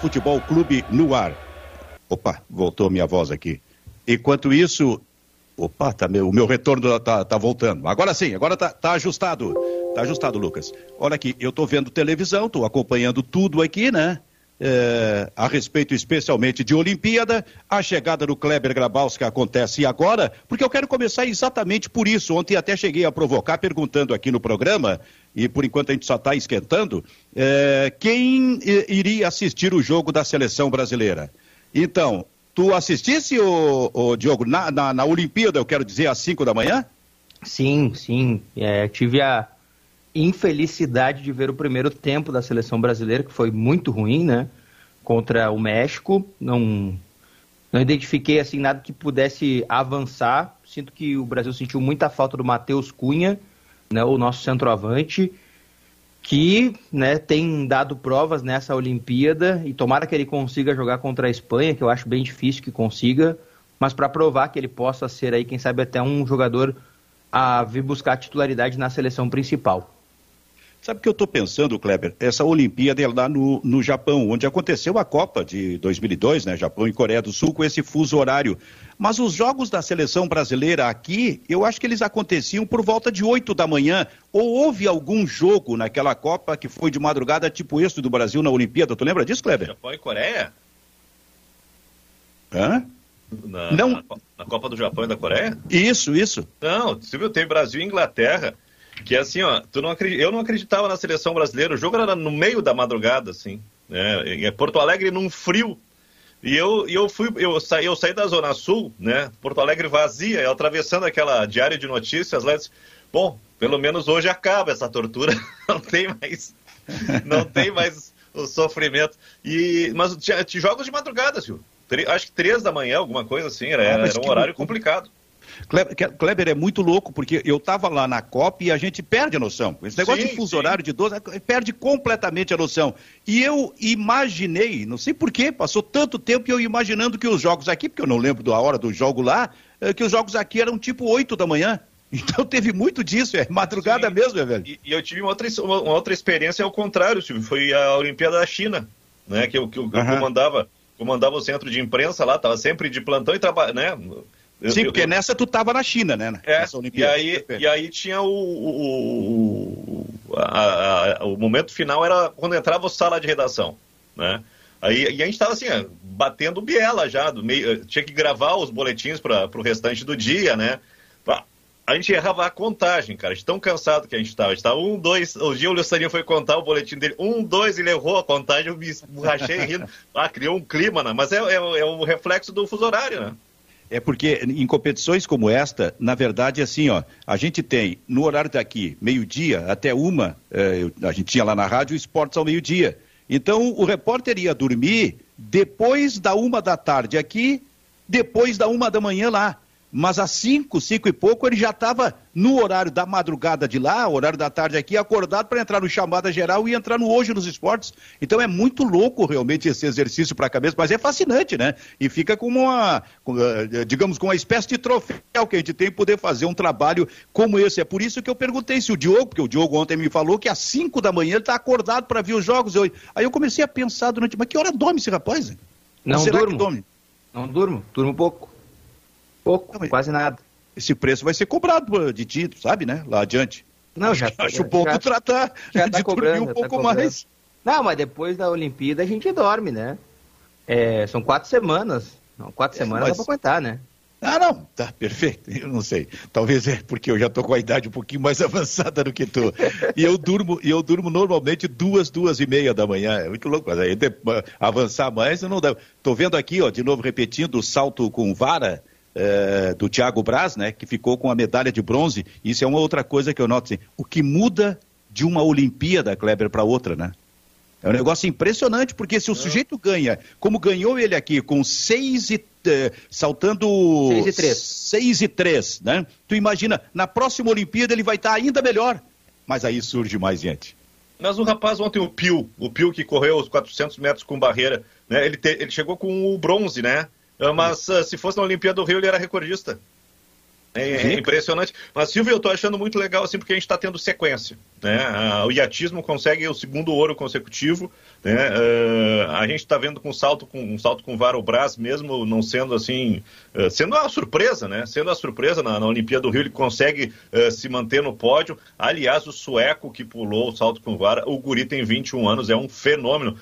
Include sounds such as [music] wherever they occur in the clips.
Futebol Clube no ar. Opa, voltou minha voz aqui. Enquanto isso, opa, tá meu, o meu retorno tá, tá voltando. Agora sim, agora tá, tá ajustado. Tá ajustado, Lucas. Olha aqui, eu tô vendo televisão, tô acompanhando tudo aqui, né? É, a respeito especialmente de Olimpíada, a chegada do Kleber Grabowski acontece agora, porque eu quero começar exatamente por isso. Ontem até cheguei a provocar perguntando aqui no programa, e por enquanto a gente só está esquentando, é, quem iria assistir o jogo da seleção brasileira. Então, tu assistisse, o, o Diogo, na, na, na, Olimpíada, eu quero dizer, às 5 da manhã? Sim, sim. É, tive a infelicidade de ver o primeiro tempo da seleção brasileira, que foi muito ruim, né? Contra o México. Não, não identifiquei assim nada que pudesse avançar. Sinto que o Brasil sentiu muita falta do Matheus Cunha, né, o nosso centroavante, que né, tem dado provas nessa Olimpíada e tomara que ele consiga jogar contra a Espanha, que eu acho bem difícil que consiga, mas para provar que ele possa ser aí, quem sabe até um jogador a vir buscar titularidade na seleção principal. Sabe o que eu estou pensando, Kleber? Essa Olimpíada é lá no, no Japão, onde aconteceu a Copa de 2002, né? Japão e Coreia do Sul, com esse fuso horário. Mas os jogos da seleção brasileira aqui, eu acho que eles aconteciam por volta de 8 da manhã. Ou houve algum jogo naquela Copa que foi de madrugada, tipo esse do Brasil na Olimpíada? Tu lembra disso, Kleber? Japão e Coreia? Hã? Na, Não. Na, na Copa do Japão e da Coreia? Isso, isso. Não, você viu, tem Brasil e Inglaterra. Que é assim, ó, tu não acredita, eu não acreditava na seleção brasileira, o jogo era no meio da madrugada, assim, né? É Porto Alegre num frio. E eu, eu fui, eu saí, eu saí da Zona Sul, né? Porto Alegre vazia, eu atravessando aquela diária de notícias lá, disse, bom, pelo menos hoje acaba essa tortura, [laughs] não tem mais, não tem mais o sofrimento. E, mas tinha, tinha jogos de madrugada, Silvio. Acho que três da manhã, alguma coisa assim, era, ah, era um horário complicado. Kleber é muito louco, porque eu estava lá na COP e a gente perde a noção. Esse negócio sim, de fuso sim. horário de 12, perde completamente a noção. E eu imaginei, não sei porquê, passou tanto tempo eu imaginando que os jogos aqui, porque eu não lembro da hora do jogo lá, eh, que os jogos aqui eram tipo 8 da manhã. [laughs] Então teve muito disso, é madrugada Sim. mesmo, é, velho. E, e, eu tive uma outra, uma, uma, outra experiência ao contrário, Silvio, foi a Olimpíada da China, né? Que eu, que eu, uhum. comandava, comandava o centro de imprensa lá, estava sempre de plantão e trabalhava, né? Eu, Sim, porque eu, nessa tu estava na China, né? É, e aí, e aí tinha o, o, o, a, a, o momento final era quando entrava o sala de redação, né? Aí, e a gente estava assim, batendo biela já, do meio, eh, tinha que gravar os boletins para o restante do dia, né? A gente errava a contagem, cara, de tão cansado que a gente estava. A gente estava um, dois, o dia o Lucianinho foi contar o boletim dele, um, dois, ele errou a contagem, eu me rachei rindo. [laughs] Ah, criou um clima, né? Mas é, é, é um reflexo do fuso horário, né? É porque em competições como esta, na verdade, assim, ó, a gente tem no horário daqui, meio-dia até uma, eh, a gente tinha lá na rádio esportes ao meio-dia. Então o repórter ia dormir depois da uma da tarde aqui, depois da uma da manhã lá mas às cinco, cinco e pouco, ele já estava no horário da madrugada de lá, horário da tarde aqui, acordado para entrar no chamada geral e entrar no Hoje nos Esportes. Então é muito louco realmente esse exercício para a cabeça, mas é fascinante, né? E fica como uma, eh, digamos, com uma espécie de troféu que a gente tem poder fazer um trabalho como esse. É por isso que eu perguntei se o Diogo, porque o Diogo ontem me falou que às cinco da manhã ele está acordado para ver os jogos. Eu, aí eu comecei a pensar durante, mas que hora dorme esse rapaz? Não será durmo. Que dorme? Não durmo, durmo pouco. Pouco, não, quase nada. Esse preço vai ser cobrado de ti, sabe, né? Lá adiante. Não, já [laughs] acho bom tu tratar já [laughs] tá de cobrando, um tá pouco tá mais. Não, mas depois da Olimpíada a gente dorme, né? É, são quatro semanas. Não, quatro é, semanas mas... dá pra aguentar, né? Ah, não, tá perfeito. [laughs] Eu não sei. Talvez é porque eu já tô com a idade um pouquinho mais avançada do que tu. E eu durmo, e eu durmo normalmente duas, duas e meia da manhã. É muito louco. Mas aí de, avançar mais eu não dá. Tô vendo aqui, ó, de novo repetindo o salto com vara é, do Thiago Braz, né, que ficou com a medalha de bronze. Isso é uma outra coisa que eu noto. Assim, o que muda de uma Olimpíada, Kleber, para outra, né? É um negócio impressionante, porque se o sujeito ganha, como ganhou ele aqui, com seis e. Eh, saltando. Seis e três. Seis e três, né? Tu imagina, na próxima Olimpíada ele vai estar ainda melhor. Mas aí surge mais gente. Mas o rapaz ontem, o Pio, o Pio que correu os 400 metros com barreira, né? Ele, te, ele chegou com o bronze, né? Ah, mas se fosse na Olimpíada do Rio, ele era recordista. É, é, impressionante. Mas, Silvio, eu estou achando muito legal, assim, porque a gente está tendo sequência. Né? O iatismo consegue o segundo ouro consecutivo. Né? Uh, a gente está vendo com um salto com um salto com vara o Brás, mesmo não sendo assim, uh, sendo uma surpresa, né? Sendo a surpresa na, na Olimpíada do Rio, ele consegue uh, se manter no pódio. Aliás, o sueco que pulou o salto com vara, o Guri tem 21 anos, é um fenômeno.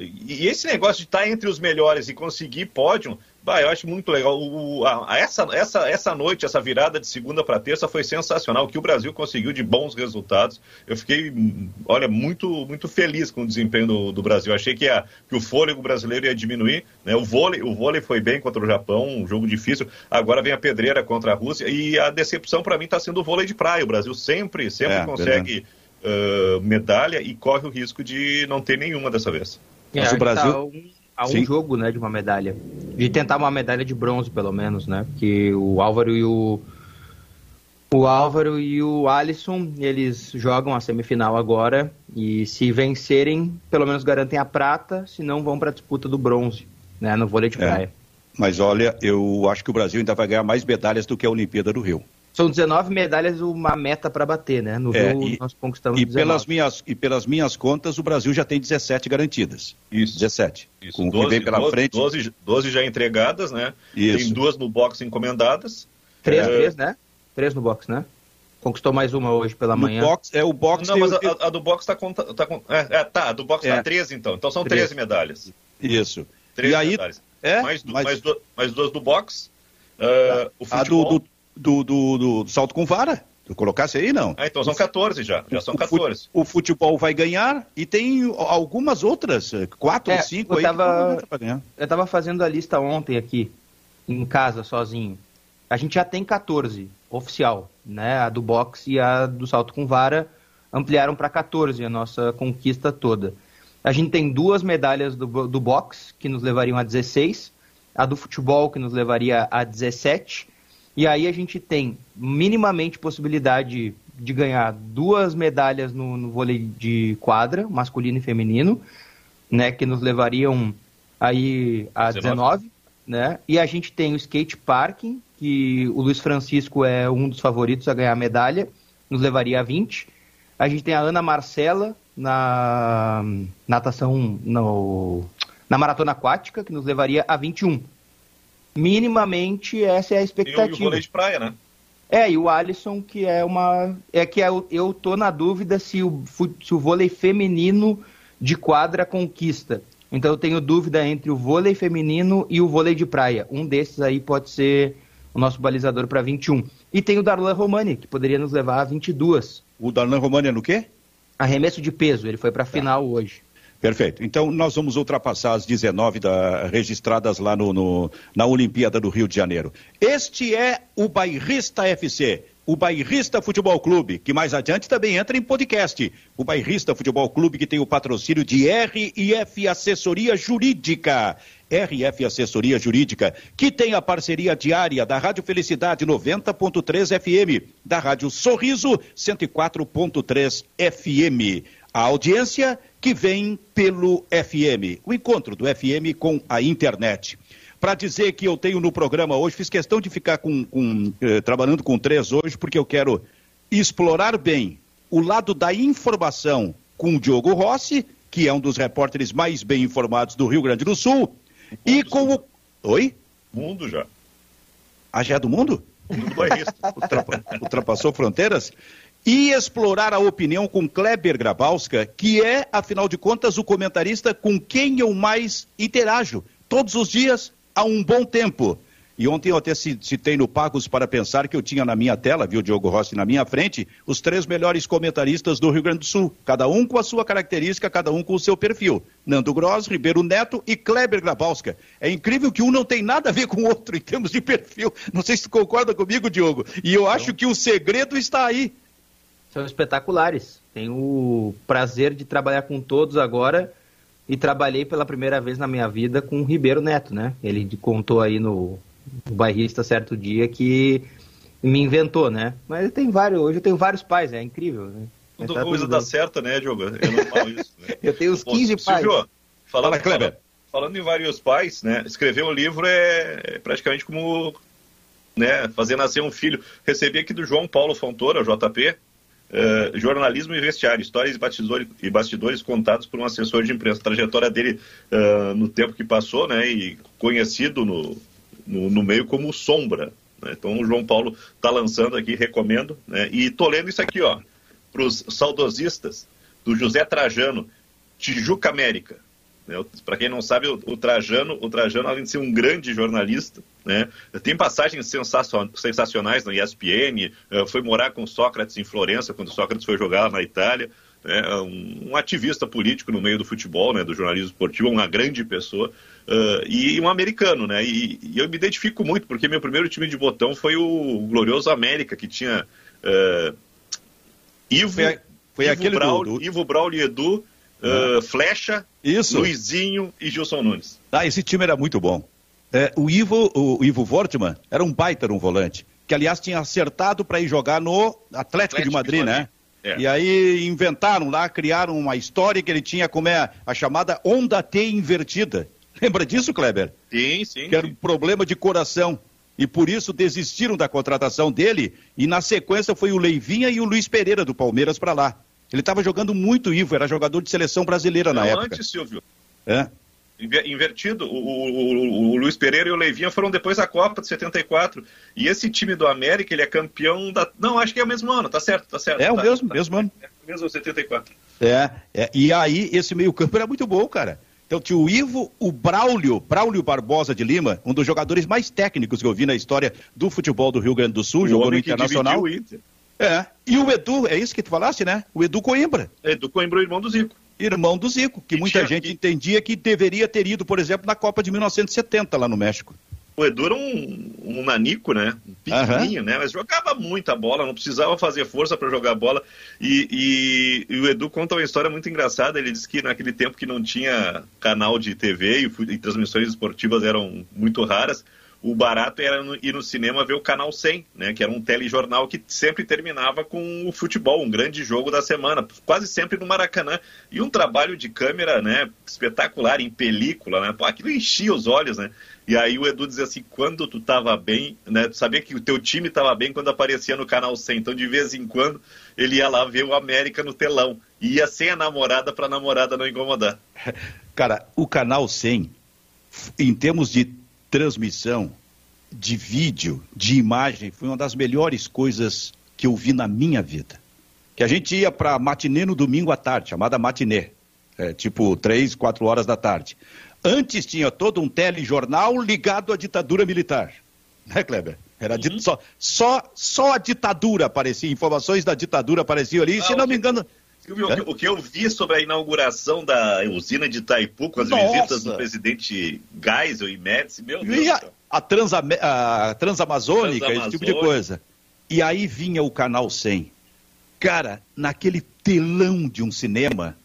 e esse negócio de estar tá entre os melhores e conseguir pódio Bah, eu acho muito legal. O, a, essa, essa, essa noite, essa virada de segunda para terça foi sensacional. O que o Brasil conseguiu de bons resultados. Eu fiquei, olha, muito, muito feliz com o desempenho do, do Brasil. Achei que, a, que o fôlego brasileiro ia diminuir. Né? O, vôlei, o vôlei foi bem contra o Japão, um jogo difícil. Agora vem a pedreira contra a Rússia. E a decepção para mim está sendo o vôlei de praia. O Brasil sempre, sempre é, consegue uh, medalha e corre o risco de não ter nenhuma dessa vez. É, Mas o Brasil. Tá a um Sim. jogo, né, de uma medalha. De tentar uma medalha de bronze, pelo menos, né? Porque o Álvaro e o o Álvaro e o Alisson, eles jogam a semifinal agora e se vencerem, pelo menos garantem a prata, se não vão para a disputa do bronze, né, no vôlei de é. praia. Mas olha, eu acho que o Brasil ainda vai ganhar mais medalhas do que a Olimpíada do Rio. São 19 medalhas, uma meta para bater, né? No é, Rio e, nós conquistamos e 19. Pelas minhas, e pelas minhas contas, o Brasil já tem 17 garantidas. Isso. 17. Isso. Com 12, vem pela 12, frente. 12, 12 já entregadas, né? Isso. Tem duas no box encomendadas. Três, é... três, né? Três no box, né? Conquistou mais uma hoje pela no manhã. Box, é o box. Não, mas a, a, do box está com. Tá com é, é, tá, a do box está é. 13, então. Então são 13, 13 medalhas. Isso. 13 e aí, medalhas. É, mais, mais... Mais, do, mais duas do box. Uh, o futebol... A do, do do, do, do, salto com vara. Tu colocasse aí, não? Ah, então são 14 já. Já são 14. O futebol vai ganhar e tem algumas outras, quatro ou é, cinco eu aí tava, Eu estava fazendo a lista ontem aqui, em casa, sozinho. A gente já tem 14 oficial, né? A do boxe e a do salto com vara ampliaram para 14 a nossa conquista toda. A gente tem duas medalhas do, do boxe, que nos levariam a 16, a do futebol, que nos levaria a 17, e aí a gente tem minimamente possibilidade de ganhar duas medalhas no, no vôlei de quadra, masculino e feminino, né, que nos levariam aí a 19. 19, né? E a gente tem o skate parking, que o Luiz Francisco é um dos favoritos a ganhar a medalha, nos levaria a 20. A gente tem a Ana Marcela na natação no, na maratona aquática, que nos levaria a 21 minimamente essa é a expectativa. E o, vôlei de praia, né? É, e o Alisson, que é uma. É que é eu tô na dúvida se o, se o vôlei feminino de quadra conquista. Então eu tenho dúvida entre o vôlei feminino e o vôlei de praia. Um desses aí pode ser o nosso balizador para 21. E tem o Darlan Romani, que poderia nos levar a 22. O Darlan Romani é no quê? Arremesso de peso, ele foi para a tá. final hoje. Perfeito. Então, nós vamos ultrapassar as 19 da, registradas lá no, no, na Olimpíada do Rio de Janeiro. Este é o Bairrista FC, o Bairrista Futebol Clube, que mais adiante também entra em podcast. O Bairrista Futebol Clube, que tem o patrocínio de RF Assessoria Jurídica. RF Assessoria Jurídica, que tem a parceria diária da Rádio Felicidade 90.3 FM, da Rádio Sorriso 104.3 FM. A audiência que vem pelo FM, o encontro do FM com a internet. Para dizer que eu tenho no programa hoje, fiz questão de ficar com, com eh, trabalhando com três hoje, porque eu quero explorar bem o lado da informação com o Diogo Rossi, que é um dos repórteres mais bem informados do Rio Grande do Sul, e com o. Oi? Mundo já. Ah, já é do mundo? Mundo bairrista. [laughs] Ultrapassou fronteiras? E explorar a opinião com Kleber Grabowska, que é, afinal de contas, o comentarista com quem eu mais interajo todos os dias há um bom tempo. E ontem eu até citei no Pagos para Pensar que eu tinha na minha tela, viu, Diogo Rossi, na minha frente, os três melhores comentaristas do Rio Grande do Sul, cada um com a sua característica, cada um com o seu perfil. Nando Gross, Ribeiro Neto e Kleber Grabowska. É incrível que um não tem nada a ver com o outro em termos de perfil. Não sei se tu concorda comigo, Diogo. E eu acho que o segredo está aí são espetaculares. Tenho o prazer de trabalhar com todos agora e trabalhei pela primeira vez na minha vida com o Ribeiro Neto, né? Ele contou aí no, no bairrista certo dia que me inventou, né? Mas tem vários, hoje eu tenho vários pais, é incrível, né? Tudo tá coisa dá certo, né, Diogo? É normal isso, né? [laughs] eu tenho uns 15 pais. Silvio, falando, Fala, Kleber. Falando, falando em vários pais, né? Escrever um livro é, é praticamente como né, fazer nascer um filho. Recebi aqui do João Paulo Fontoura, JP, uh, jornalismo e vestiário, histórias e bastidores, e bastidores contados por um assessor de imprensa. A trajetória dele uh, no tempo que passou, né, e conhecido no, no, no meio como Sombra. Né? Então o João Paulo está lançando aqui, recomendo. Né? E tô lendo isso aqui, ó, para os saudosistas, do José Trajano, Tijuca América. Né? Para quem não sabe, o, Trajano, o Trajano, além de ser um grande jornalista, né? tem passagens sensacionais na ESPN, eh, foi morar com Sócrates em Florença, quando Sócrates foi jogar na Itália. Né? Um, ativista político no meio do futebol, né? do jornalismo esportivo, uma grande pessoa. Uh, e um americano, né? E, e, eu me identifico muito, porque meu primeiro time de botão foi o glorioso América, que tinha uh, Ivo, foi, foi Ivo, Braulio, do. Ivo Braulio Edu, uh, Flecha, Isso. Luizinho e Gilson Nunes. Ah, esse time era muito bom. É, o Ivo, o Ivo Wortmann era um baita um volante, que aliás tinha acertado para ir jogar no Atlético, Atlético de Madrid, de Madrid. né? É. E aí inventaram lá, criaram uma história que ele tinha como é a chamada onda T invertida. [laughs] Lembra disso, Kleber? Sim, sim. Que era um problema de coração. E por isso desistiram da contratação dele. E na sequência foi o Leivinha e o Luiz Pereira do Palmeiras para lá. Ele estava jogando muito Ivo, era jogador de seleção brasileira Não, na época. antes, Silvio. É. Invertido, o, o, o, Luiz Pereira e o Leivinha foram depois da Copa de 74. E esse time do América, ele é campeão da. Não, acho que é o mesmo ano, tá certo, tá certo. É tá, o mesmo, tá, mesmo ano. É o mesmo 74. É, é, e aí esse meio-campo era muito bom, cara. Então tinha o Ivo, o Braulio, Braulio Barbosa de Lima, um dos jogadores mais técnicos que eu vi na história do futebol do Rio Grande do Sul, o jogou no Internacional. É. E o Edu, é isso que tu falaste, né? O Edu Coimbra. Edu Coimbra, o irmão do Zico. Irmão do Zico, que e muita tinha... gente entendia que deveria ter ido, por exemplo, na Copa de 1970 lá no México. O Edu era um, um nanico, né? Um pequenininho, uhum. né? Mas jogava muita bola, não precisava fazer força para jogar bola. E, e, e, o Edu conta uma história muito engraçada. Ele disse que naquele tempo que não tinha canal de TV e, e transmissões esportivas eram muito raras, o barato era ir no cinema ver o Canal 100, né, que era um telejornal que sempre terminava com o futebol, um grande jogo da semana, quase sempre no Maracanã. E um trabalho de câmera né, espetacular, em película, né? Pô, aquilo enchia os olhos, né? E aí o Edu dizia assim, quando tu tava bem, né? Tu sabia que o teu time tava bem quando aparecia no Canal 100. Então, de vez em quando, ele ia lá ver o América no telão. E ia sem a namorada para a namorada não incomodar. Cara, o Canal 100, em termos de transmissão de vídeo, de imagem, foi uma das melhores coisas que eu vi na minha vida. Que a gente ia para matinê no domingo à tarde, chamada matinê, é, tipo três, quatro horas da tarde. Antes tinha todo um telejornal ligado à ditadura militar, né, Kleber? Era uhum. só, só, só a ditadura aparecia, informações da ditadura apareciam ali, ah, se não me engano, Silvio, é? o que eu vi sobre a inauguração da usina de Itaipu com as Nossa. visitas do presidente Geisel e Médici, meu Deus. E a, a, Transa, a Transamazônica, esse tipo de coisa. E aí vinha o Canal 100. Cara, naquele telão de um cinema,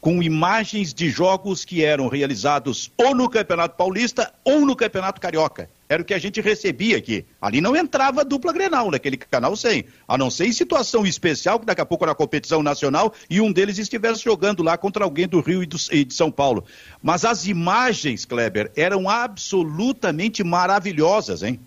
com imagens de jogos que eram realizados ou no Campeonato Paulista ou no Campeonato Carioca. Era o que a gente recebia aqui. Ali não entrava dupla Grenal naquele canal 100. A não ser em situação especial, que daqui a pouco era competição nacional e um deles estivesse jogando lá contra alguém do Rio e, do, e de São Paulo. Mas as imagens, Kleber, eram absolutamente maravilhosas, hein?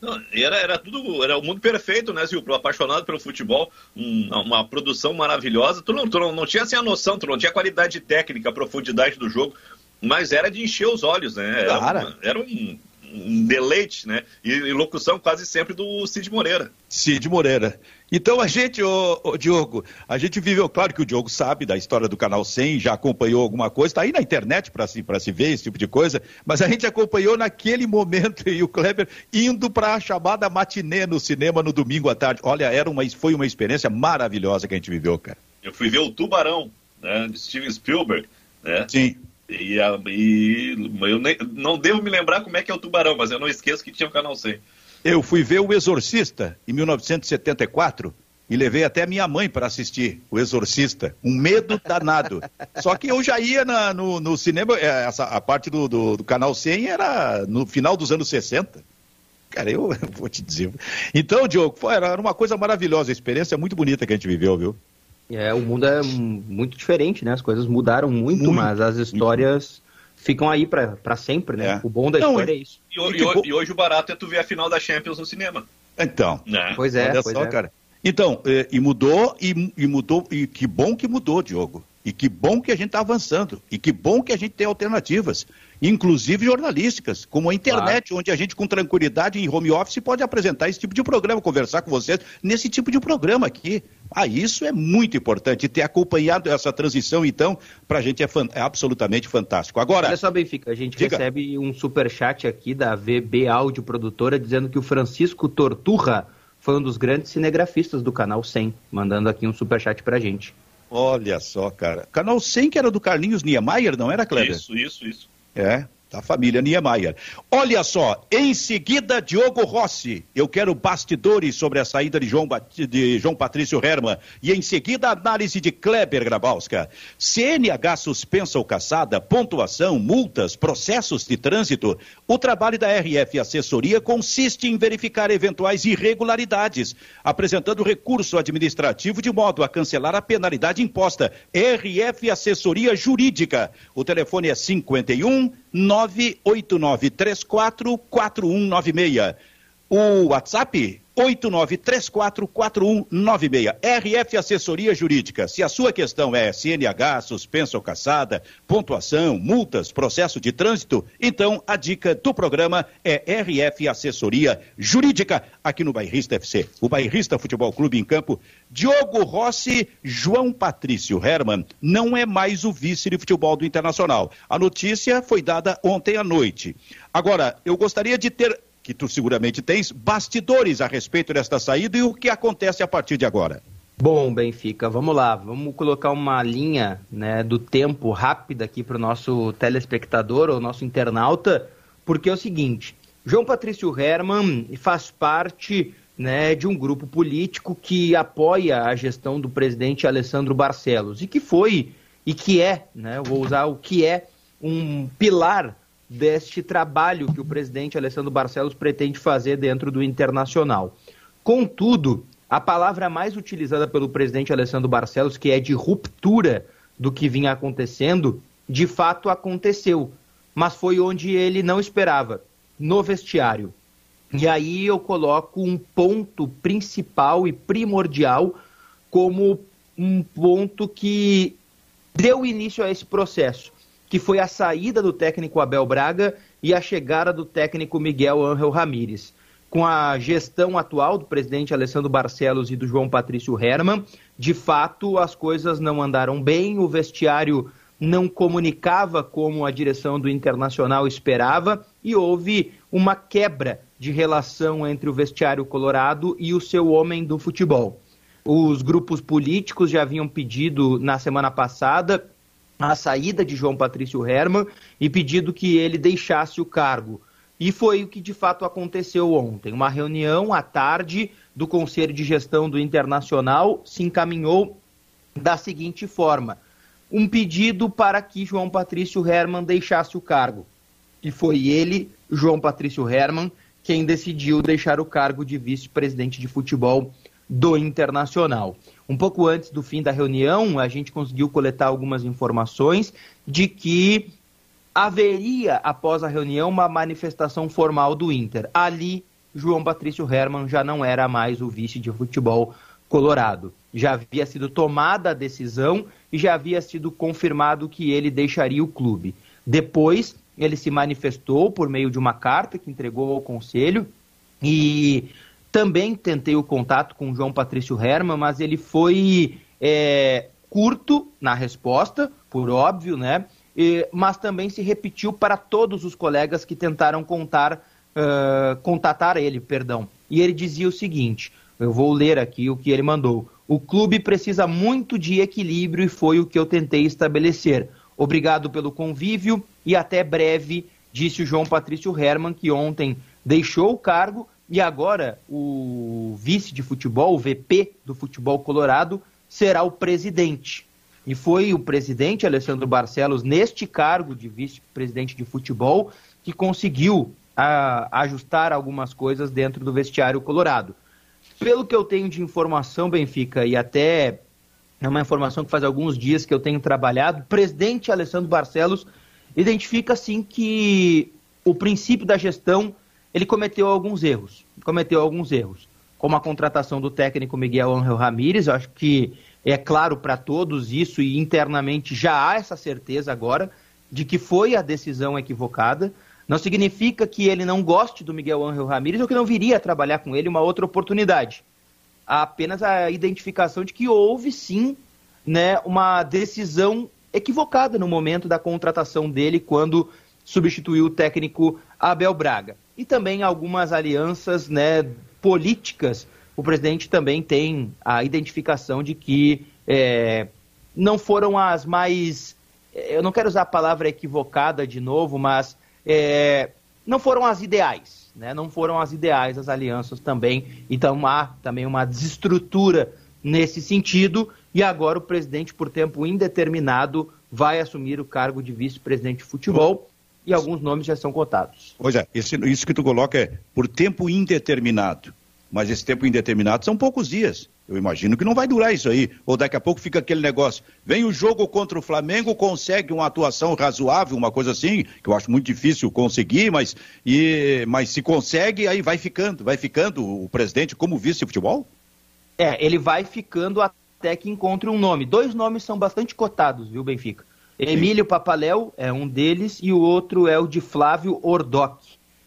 Não, era, era tudo, era o mundo perfeito, né, Zil? Apaixonado pelo futebol, um, uma produção maravilhosa. Tu, não, tu não, não tinha assim a noção, tu não tinha qualidade técnica, a profundidade do jogo, mas era de encher os olhos, né? Era, era um, um deleite, né? E, e, locução quase sempre do Cid Moreira. Cid Moreira. Então a gente, ô, ô, Diogo, a gente viveu, claro que o Diogo sabe da história do Canal 100, já acompanhou alguma coisa, está aí na internet para se, se ver esse tipo de coisa, mas a gente acompanhou naquele momento e o Kleber indo para a chamada matinê no cinema no domingo à tarde. Olha, era uma, foi uma experiência maravilhosa que a gente viveu, cara. Eu fui ver o Tubarão, né, de Steven Spielberg, né? Sim. E, e eu nem, não devo me lembrar como é que é o Tubarão, mas eu não esqueço que tinha o Canal 100. Eu fui ver O Exorcista em 1974 e levei até minha mãe para assistir O Exorcista. Um medo danado. Só que eu já ia na, no, no, cinema, é, essa, a parte do, do, do, Canal 100 era no final dos anos 60. Cara, eu, eu [laughs] vou te dizer. Então, Diogo, foi, era uma coisa maravilhosa, a experiência muito bonita que a gente viveu, viu? É, o mundo é muito diferente, né? As coisas mudaram muito, muito mas as histórias muito. ficam aí para sempre, né? É. O bom da Não, história é isso. E, e, e, hoje o barato é tu ver a final da Champions no cinema. Então. Né? Pois é, Olha pois só, é. cara. Então, e, e mudou, e, e, mudou, e que bom que mudou, Diogo. E que bom que a gente está avançando. E que bom que a gente tem alternativas, inclusive jornalísticas, como a internet, claro. onde a gente, com tranquilidade, em home office, pode apresentar esse tipo de programa, conversar com vocês nesse tipo de programa aqui. Ah, isso é muito importante. Ter acompanhado essa transição, então, para a gente é, fan é, absolutamente fantástico. Agora. Olha só, Benfica, a gente diga. recebe um super chat aqui da VB Áudio Produtora dizendo que o Francisco Torturra foi um dos grandes cinegrafistas do canal 100, mandando aqui um super chat para a gente. Olha só, cara. Canal 100 que era do Carlinhos Niemeyer, não era, Kleber? Isso, isso, isso. É da família Niemeyer. Olha só, em seguida, Diogo Rossi. Eu quero bastidores sobre a saída de João, de João Patrício Herman. E em seguida, análise de Kleber Grabowska. CNH suspensa ou caçada, pontuação, multas, processos de trânsito. O trabalho da RF Assessoria consiste em verificar eventuais irregularidades, apresentando recurso administrativo de modo a cancelar a penalidade imposta. RF Assessoria Jurídica. O telefone é 51 98934 4196. O WhatsApp 89344196. RF Assessoria Jurídica. Se a sua questão é CNH, suspensa ou caçada, pontuação, multas, processo de trânsito, então a dica do programa é RF Assessoria Jurídica aqui no Bairrista FC. O Bairrista Futebol Clube em campo, Diogo Rossi, João Patrício Herman não é mais o vice de futebol do Internacional. A notícia foi dada ontem à noite. Agora, eu gostaria de ter que tu seguramente tens, bastidores a respeito desta saída e o que acontece a partir de agora. Bom, Benfica, vamos lá, vamos colocar uma linha né, do tempo rápida aqui para o nosso telespectador ou nosso internauta, porque é o seguinte: João Patrício Herman faz parte né, de um grupo político que apoia a gestão do presidente Alessandro Barcelos e que foi e que é, né, vou usar o que é, um pilar deste trabalho que o presidente Alessandro Barcelos pretende fazer dentro do Internacional. Contudo, a palavra mais utilizada pelo presidente Alessandro Barcelos, que é de ruptura do que vinha acontecendo, de fato aconteceu, mas foi onde ele não esperava, no vestiário. E aí eu coloco um ponto principal e primordial como um ponto que deu início a esse processo que foi a saída do técnico Abel Braga e a chegada do técnico Miguel Ángel Ramírez. Com a gestão atual do presidente Alessandro Barcelos e do João Patrício Herman, de fato as coisas não andaram bem, o vestiário não comunicava como a direção do Internacional esperava e houve uma quebra de relação entre o vestiário colorado e o seu homem do futebol. Os grupos políticos já haviam pedido na semana passada a saída de João Patrício Herman e pedido que ele deixasse o cargo. E foi o que de fato aconteceu ontem. Uma reunião à tarde do Conselho de Gestão do Internacional se encaminhou da seguinte forma: um pedido para que João Patrício Herman deixasse o cargo. E foi ele, João Patrício Herman, quem decidiu deixar o cargo de vice-presidente de futebol do Internacional. Um pouco antes do fim da reunião, a gente conseguiu coletar algumas informações de que haveria, após a reunião, uma manifestação formal do Inter. Ali, João Patrício Herman já não era mais o vice de futebol colorado. Já havia sido tomada a decisão e já havia sido confirmado que ele deixaria o clube. Depois, ele se manifestou por meio de uma carta que entregou ao conselho e também tentei o contato com o João Patrício Herman, mas ele foi é, curto na resposta, por óbvio, né? E, mas também se repetiu para todos os colegas que tentaram contar, uh, contatar ele, perdão. E ele dizia o seguinte: eu vou ler aqui o que ele mandou. O clube precisa muito de equilíbrio e foi o que eu tentei estabelecer. Obrigado pelo convívio e até breve, disse o João Patrício Herman, que ontem deixou o cargo e agora o vice de futebol, o VP do futebol colorado, será o presidente. E foi o presidente Alessandro Barcelos, neste cargo de vice-presidente de futebol, que conseguiu a, ajustar algumas coisas dentro do vestiário colorado. Pelo que eu tenho de informação, Benfica, e até é uma informação que faz alguns dias que eu tenho trabalhado, o presidente Alessandro Barcelos identifica sim que o princípio da gestão ele cometeu alguns erros, cometeu alguns erros, como a contratação do técnico Miguel Angel Ramírez, eu acho que é claro para todos isso e internamente já há essa certeza agora de que foi a decisão equivocada. Não significa que ele não goste do Miguel Angel Ramírez ou que não viria a trabalhar com ele uma outra oportunidade. Há apenas a identificação de que houve sim né, uma decisão equivocada no momento da contratação dele quando substituiu o técnico Abel Braga. E também algumas alianças né, políticas. O presidente também tem a identificação de que é, não foram as mais. Eu não quero usar a palavra equivocada de novo, mas é, não foram as ideais. Né? Não foram as ideais as alianças também. Então há também uma desestrutura nesse sentido. E agora o presidente, por tempo indeterminado, vai assumir o cargo de vice-presidente de futebol e alguns nomes já são cotados. Pois é, esse, isso que tu coloca é por tempo indeterminado. Mas esse tempo indeterminado são poucos dias. Eu imagino que não vai durar isso aí. Ou daqui a pouco fica aquele negócio. Vem o jogo contra o Flamengo, consegue uma atuação razoável, uma coisa assim, que eu acho muito difícil conseguir, mas, e, mas se consegue, aí vai ficando. Vai ficando o presidente como vice-futebol? É, ele vai ficando até que encontre um nome. Dois nomes são bastante cotados, viu, Benfica? Emílio Papaléu é um deles e o outro é o de Flávio Ordoc,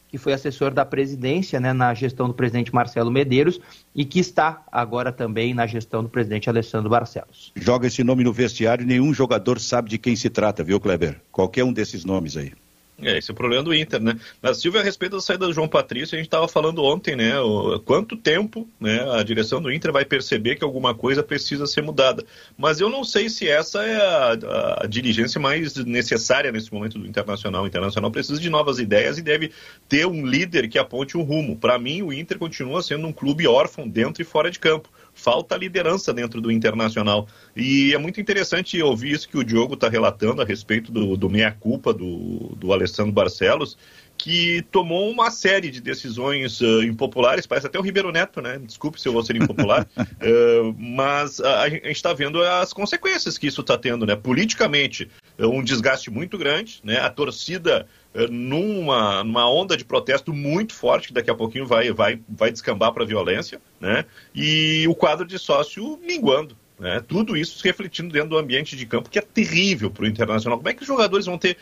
que foi assessor da presidência né, na gestão do presidente Marcelo Medeiros e que está agora também na gestão do presidente Alessandro Barcelos. Joga esse nome no vestiário e nenhum jogador sabe de quem se trata, viu, Kleber? Qualquer um desses nomes aí. É, esse é o problema do Inter, né? Mas, Silvio, a respeito da saída do João Patrício, a gente estava falando ontem, né? O, quanto tempo né, a direção do Inter vai perceber que alguma coisa precisa ser mudada. Mas eu não sei se essa é a, a diligência mais necessária nesse momento do Internacional. O Internacional precisa de novas ideias e deve ter um líder que aponte um rumo. Para mim, o Inter continua sendo um clube órfão dentro e fora de campo falta liderança dentro do Internacional. E é muito interessante ouvir isso que o Diogo está relatando a respeito do, do meia-culpa do, do Alessandro Barcelos, que tomou uma série de decisões uh, impopulares, parece até o Ribeiro Neto, né? Desculpe se eu vou ser impopular, uh, [laughs] mas a, a gente está vendo as consequências que isso está tendo, né? Politicamente, uh, um desgaste muito grande, né? A torcida numa, numa onda de protesto muito forte, que daqui a pouquinho vai, vai, vai descambar para a violência, né? E o quadro de sócio minguando. Né? Tudo isso se refletindo dentro do ambiente de campo, que é terrível para o Internacional. Como é que os jogadores vão ter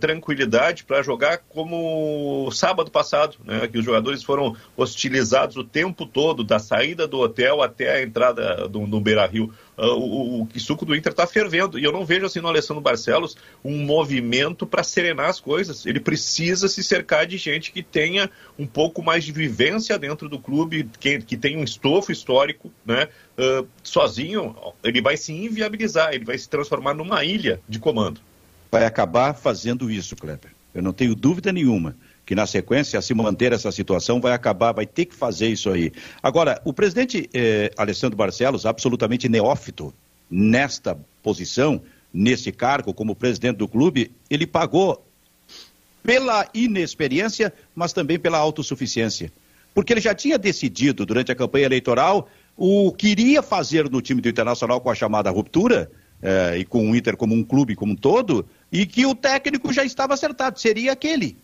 tranquilidade para jogar como sábado passado, né? que os jogadores foram hostilizados o tempo todo, da saída do hotel até a entrada do, do Beira-Rio? Uh, o, o, o suco do Inter está fervendo. E eu não vejo assim no Alessandro Barcelos um movimento para serenar as coisas. Ele precisa se cercar de gente que tenha um pouco mais de vivência dentro do clube, que, que tenha um estofo histórico, né? Uh, sozinho, ele vai se inviabilizar, ele vai se transformar numa ilha de comando. Vai acabar fazendo isso, Kleber. Eu não tenho dúvida nenhuma que na sequência, se manter essa situação, vai acabar, vai ter que fazer isso aí. Agora, o presidente eh, Alessandro Barcelos, absolutamente neófito nesta posição, nesse cargo como presidente do clube, ele pagou pela inexperiência, mas também pela autossuficiência. Porque ele já tinha decidido durante a campanha eleitoral o que iria fazer no time do Internacional com a chamada ruptura, eh, e com o Inter como um clube como um todo, e que o técnico já estava acertado, seria aquele.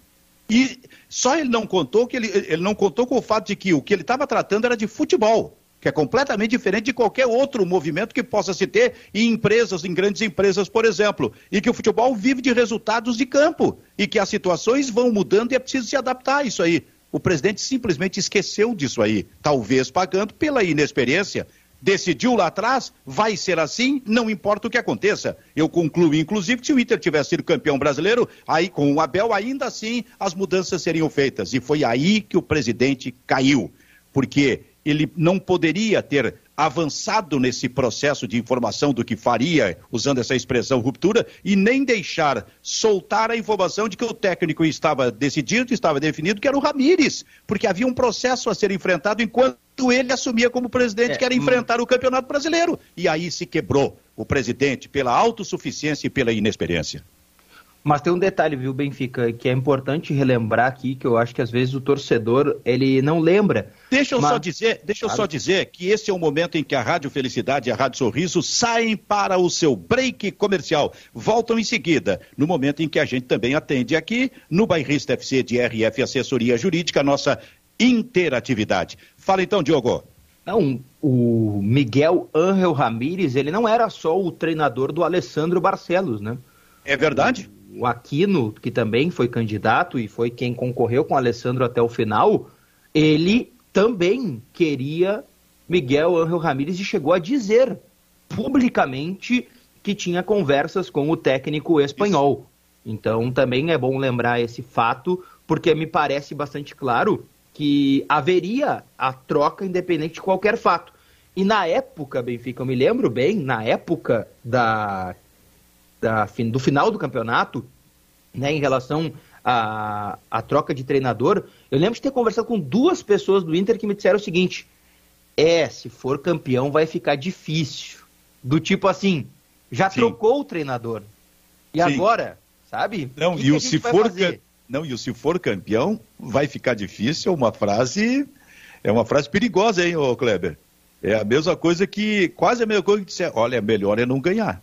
E só ele não contou que ele, ele não contou com o fato de que o que ele estava tratando era de futebol, que é completamente diferente de qualquer outro movimento que possa se ter em empresas, em grandes empresas, por exemplo, e que o futebol vive de resultados de campo e que as situações vão mudando e é preciso se adaptar a isso aí. O presidente simplesmente esqueceu disso aí, talvez pagando pela inexperiência. Decidiu lá atrás, vai ser assim, não importa o que aconteça. Eu concluo, inclusive, que se o Inter tivesse sido campeão brasileiro, aí com o Abel, ainda assim as mudanças seriam feitas. E foi aí que o presidente caiu. Porque ele não poderia ter avançado nesse processo de informação do que faria, usando essa expressão ruptura, e nem deixar soltar a informação de que o técnico estava decidido, estava definido, que era o Ramires, porque havia um processo a ser enfrentado enquanto ele assumia como presidente, é, que era enfrentar o Campeonato Brasileiro. E aí se quebrou o presidente pela autossuficiência e pela inexperiência. Mas tem um detalhe, viu, Benfica, que é importante relembrar aqui, que eu acho que às vezes o torcedor, ele não lembra. Deixa eu mas... só dizer, deixa eu só dizer que esse é o momento em que a Rádio Felicidade e a Rádio Sorriso saem para o seu break comercial. Voltam em seguida, no momento em que a gente também atende aqui no Bairrista FC de RF Assessoria Jurídica, nossa interatividade. Fala então, Diogo. Não, o Miguel Ángel Ramírez, ele não era só o treinador do Alessandro Barcelos, né? É verdade? O Aquino, que também foi candidato e foi quem concorreu com o Alessandro até o final, ele também queria Miguel Ángel Ramírez e chegou a dizer publicamente que tinha conversas com o técnico espanhol. Então também é bom lembrar esse fato, porque me parece bastante claro que haveria a troca independente de qualquer fato. E na época, Benfica, eu me lembro bem, na época da da, do final do campeonato, né, em relação à, à troca de treinador, eu lembro de ter conversado com duas pessoas do Inter que me disseram o seguinte: é, se for campeão vai ficar difícil. Do tipo assim, já Sim. trocou o treinador. E Sim. agora, sabe? Não, que e o se for não, e o se for campeão vai ficar difícil, é uma frase é uma frase perigosa, hein, ô Kleber? É a mesma coisa que quase a mesma coisa que disser, olha, melhor é não ganhar.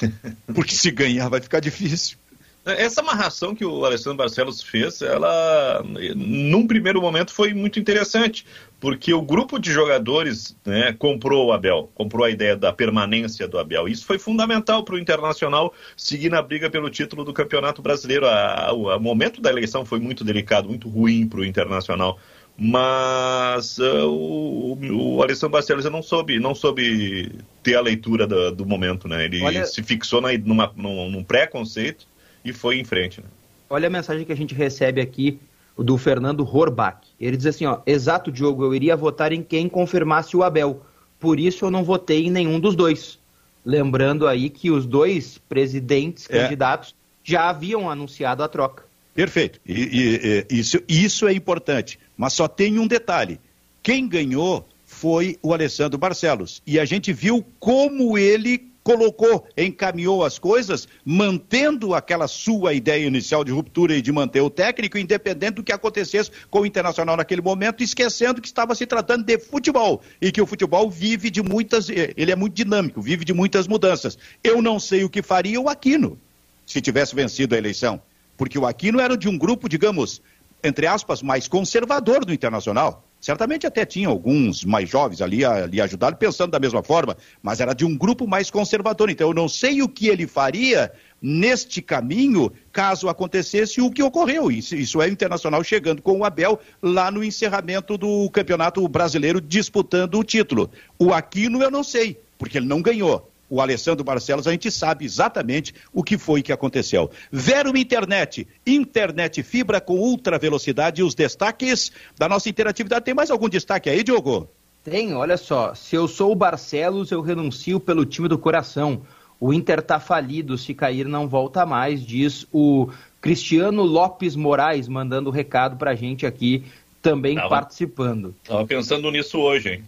[laughs] Porque se ganhar vai ficar difícil. Essa amarração que o Alessandro Barcelos fez, ela, num primeiro momento, foi muito interessante, porque o grupo de jogadores né, comprou o Abel, comprou a ideia da permanência do Abel. Isso foi fundamental para o Internacional seguir na briga pelo título do Campeonato Brasileiro. O momento da eleição foi muito delicado, muito ruim para o Internacional mas uh, o, o Alessandro Barcelos não soube, não soube ter a leitura do, do momento, né? Ele Olha... se fixou na, numa, num, num pré-conceito e foi em frente. Né? Olha a mensagem que a gente recebe aqui do Fernando Horbach. Ele diz assim, ó, exato, Diogo, eu iria votar em quem confirmasse o Abel. Por isso eu não votei em nenhum dos dois. Lembrando aí que os dois presidentes é. candidatos já haviam anunciado a troca. Perfeito. E, e, e, isso, isso é importante. Mas só tem um detalhe: quem ganhou foi o Alessandro Barcelos. E a gente viu como ele colocou, encaminhou as coisas, mantendo aquela sua ideia inicial de ruptura e de manter o técnico, independente do que acontecesse com o Internacional naquele momento, esquecendo que estava se tratando de futebol e que o futebol vive de muitas, ele é muito dinâmico, vive de muitas mudanças. Eu não sei o que faria o Aquino se tivesse vencido a eleição, porque o Aquino era de um grupo, digamos, entre aspas, mais conservador do Internacional. Certamente até tinha alguns mais jovens ali a lhe ajudar, pensando da mesma forma, mas era de um grupo mais conservador. Então eu não sei o que ele faria neste caminho caso acontecesse o que ocorreu. Isso, isso é o Internacional chegando com o Abel lá no encerramento do Campeonato Brasileiro disputando o título. O Aquino eu não sei, porque ele não ganhou o Alessandro Barcelos, a gente sabe exatamente o que foi que aconteceu. Vero Internet, internet fibra com ultra velocidade e os destaques da nossa interatividade. Tem mais algum destaque aí, Diogo? Tem, olha só. Se eu sou o Barcelos, eu renuncio pelo time do coração. O Inter tá falido, se cair não volta mais, diz o Cristiano Lopes Moraes, mandando recado pra gente aqui, também tava, participando. Tava pensando nisso hoje, hein?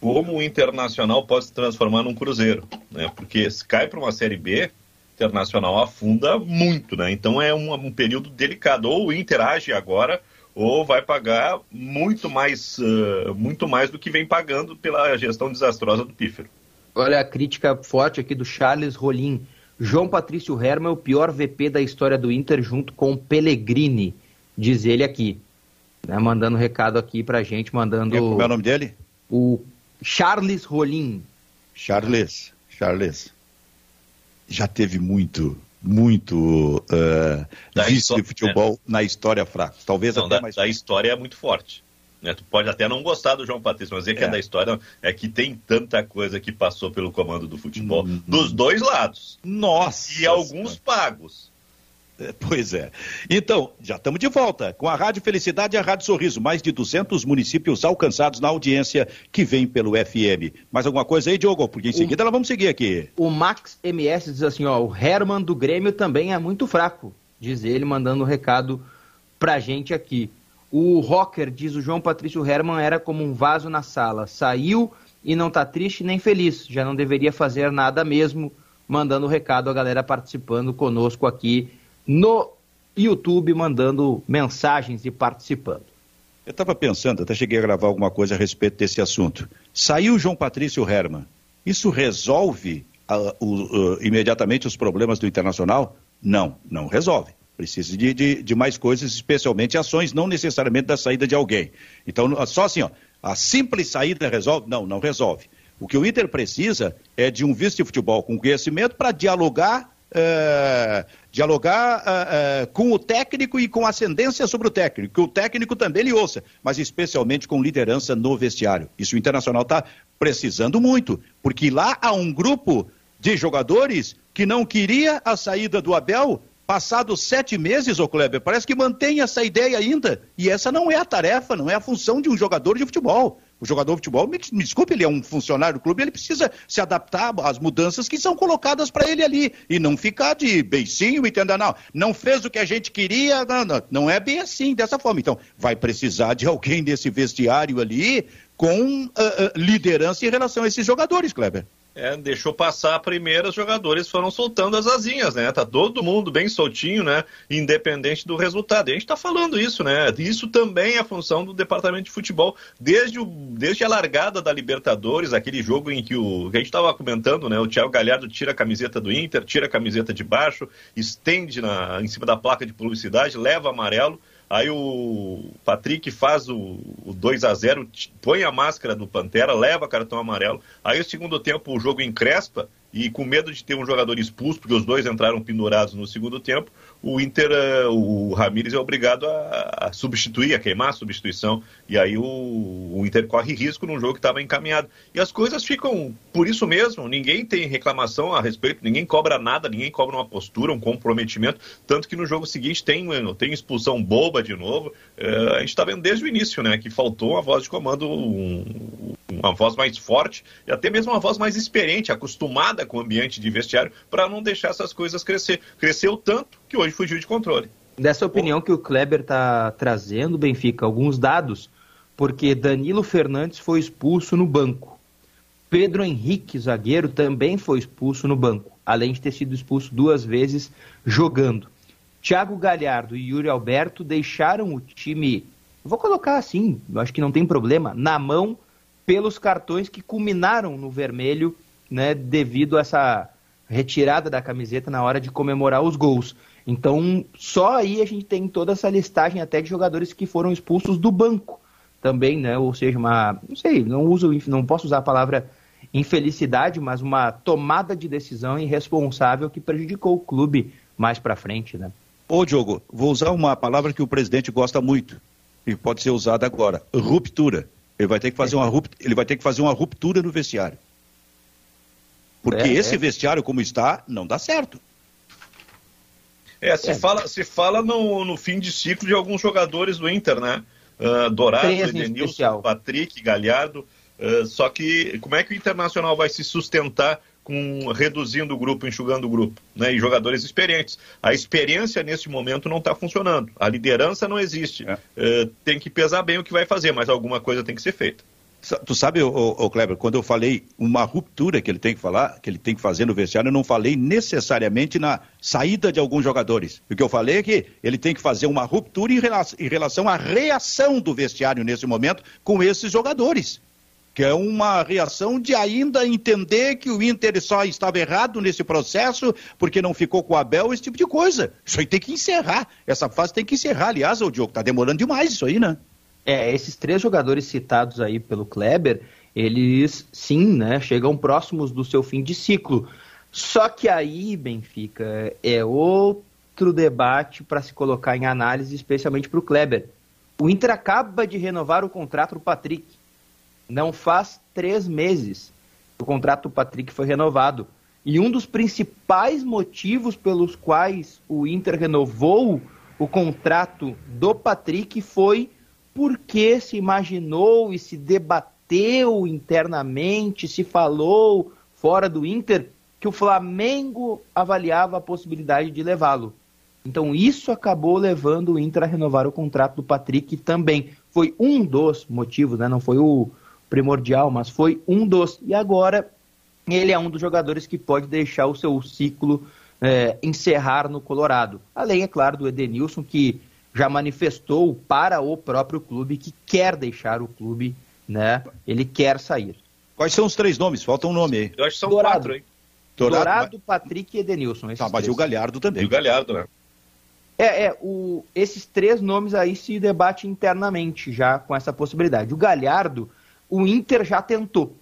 Como o Internacional pode se transformar num Cruzeiro, né? Porque se cai para uma Série B, Internacional afunda muito, né? Então é um, um, período delicado. Ou o Inter age agora, ou vai pagar muito mais, uh, muito mais do que vem pagando pela gestão desastrosa do Pífero. Olha a crítica forte aqui do Charles Rolim. João Patrício Herman é o pior VP da história do Inter junto com o Pellegrini, diz ele aqui. Né, mandando recado aqui pra gente, mandando... Como é o nome dele? O Charles Rolim. Charles, Charles. Já teve muito, muito uh, vice de futebol é. na história fraca. Talvez não, até da, mais. Da história é muito forte. Né? Tu pode até não gostar do João Patrício, mas é que é. é da história é que tem tanta coisa que passou pelo comando do futebol, hum, dos dois lados. Nossa! E alguns pagos. [laughs] Pois é. Então, já estamos de volta com a Rádio Felicidade e a Rádio Sorriso. Mais de 200 municípios alcançados na audiência que vem pelo FM. Mais alguma coisa aí, Diogo? Porque em seguida o, nós vamos seguir aqui. O Max MS diz assim: ó, o Herman do Grêmio também é muito fraco. Diz ele, mandando um recado pra gente aqui. O Rocker diz: o João Patrício Herman era como um vaso na sala. Saiu e não tá triste nem feliz. Já não deveria fazer nada mesmo mandando recado, a galera participando conosco aqui no YouTube, mandando mensagens e participando. Eu estava pensando, até cheguei a gravar alguma coisa a respeito desse assunto. Saiu João Patrício Herman. Isso resolve uh, uh, uh, imediatamente os problemas do Internacional? Não, não resolve. Precisa de, de, de, mais coisas, especialmente ações, não necessariamente da saída de alguém. Então, só assim, ó, a simples saída resolve? Não, não resolve. O que o Inter precisa é de um vice de futebol com conhecimento para dialogar, dialogar uh, uh, com o técnico e com ascendência sobre o técnico, que o técnico também lhe ouça, mas especialmente com liderança no vestiário. Isso o Internacional está precisando muito, porque lá há um grupo de jogadores que não queria a saída do Abel Passados sete meses, ô Kleber, parece que mantém essa ideia ainda. E essa não é a tarefa, não é a função de um jogador de futebol. O jogador de futebol, me, desculpe, ele é um funcionário do clube, ele precisa se adaptar às mudanças que são colocadas para ele ali. E não ficar de beicinho, entenda? Não, não fez o que a gente queria, não, não, não é bem assim, dessa forma. Então, vai precisar de [laughs] alguém desse vestiário ali com uh, uh, liderança em relação a esses jogadores, Kleber. É, deixou passar a primeira, os jogadores foram soltando as asinhas, né? Tá todo mundo bem soltinho, né? Independente do resultado. E a gente tá falando isso, né? Isso também é função do departamento de futebol. Desde, o, desde a largada da Libertadores, aquele jogo em que o que a gente estava comentando, né? O Thiago Galhardo tira a camiseta do Inter, tira a camiseta de baixo, estende na, em cima da placa de publicidade, leva amarelo. Aí o Patrick faz o, o 2 a 0 põe a máscara do Pantera, leva cartão amarelo. Aí o segundo tempo o jogo encrespa e com medo de ter um jogador expulso, porque os dois entraram pendurados no segundo tempo, o Inter, eh, o Ramires é obrigado a, a, substituir, a queimar a substituição, e aí o, o Inter corre risco num jogo que estava encaminhado. E as coisas ficam por isso mesmo, ninguém tem reclamação a respeito, ninguém cobra nada, ninguém cobra uma postura, um comprometimento, tanto que no jogo seguinte tem, tem expulsão boba de novo. É, a gente está vendo desde o início, né, que faltou uma voz de comando, um, uma voz mais forte e até mesmo uma voz mais experiente, acostumada com o ambiente de vestiário, para não deixar essas coisas crescer. Cresceu tanto que hoje fugiu de controle. Dessa opinião que o Kleber está trazendo, Benfica, alguns dados, porque Danilo Fernandes foi expulso no banco. Pedro Henrique, zagueiro, também foi expulso no banco, além de ter sido expulso duas vezes jogando. Thiago Galhardo e Yuri Alberto deixaram o time, vou colocar assim, acho que não tem problema, na mão pelos cartões que culminaram no vermelho, né, devido a essa retirada da camiseta na hora de comemorar os gols. Então, só aí a gente tem toda essa listagem até de jogadores que foram expulsos do banco também, né? Ou seja, uma, não sei, não uso, não posso usar a palavra infelicidade, mas uma tomada de decisão irresponsável que prejudicou o clube mais para frente, né? Ô, Diogo, vou usar uma palavra que o presidente gosta muito e pode ser usada agora: ruptura. Ele vai ter que fazer uma ruptura, ele vai ter que fazer uma ruptura no vestiário. Porque é, esse é. vestiário como está não dá certo. É, se é. fala, se fala no, no fim de ciclo de alguns jogadores do Inter, né? Uh, Dourado, Edenilson, Patrick, Galhardo. Uh, só que como é que o Internacional vai se sustentar com reduzindo o grupo, enxugando o grupo, né? E jogadores experientes. A experiência nesse momento não está funcionando. A liderança não existe. É. Uh, tem que pesar bem o que vai fazer, mas alguma coisa tem que ser feita. Tu sabe, o Kleber, quando eu falei uma ruptura que ele tem que falar, que ele tem que fazer no vestiário, eu não falei necessariamente na saída de alguns jogadores. O que eu falei é que ele tem que fazer uma ruptura em relação, em relação à reação do vestiário nesse momento com esses jogadores que é uma reação de ainda entender que o Inter só estava errado nesse processo porque não ficou com o Abel, esse tipo de coisa. Isso aí tem que encerrar. Essa fase tem que encerrar. Aliás, o Diogo, tá demorando demais isso aí, né? É, esses três jogadores citados aí pelo Kleber, eles sim, né, chegam próximos do seu fim de ciclo. Só que aí, Benfica, é outro debate para se colocar em análise, especialmente para o Kleber. O Inter acaba de renovar o contrato do Patrick. Não faz três meses o contrato do Patrick foi renovado. E um dos principais motivos pelos quais o Inter renovou o contrato do Patrick foi porque se imaginou e se debateu internamente, se falou fora do Inter que o Flamengo avaliava a possibilidade de levá-lo. Então isso acabou levando o Inter a renovar o contrato do Patrick também. Foi um dos motivos, né? não foi o, primordial, mas foi um dos. E agora ele é um dos jogadores que pode deixar o seu ciclo é, encerrar no Colorado. Além, é claro, do Edenilson, que já manifestou para o próprio clube que quer deixar o clube, né? Ele quer sair. Quais são os três nomes? Falta um nome aí. Eu acho que são Dourado. quatro, hein? Dourado, Dourado Patrick e Edenilson. Tá, mas três. e o Galhardo também. E o Galhardo, né? É, é o, esses três nomes aí se debate internamente já com essa possibilidade. O Galhardo, o Inter já tentou.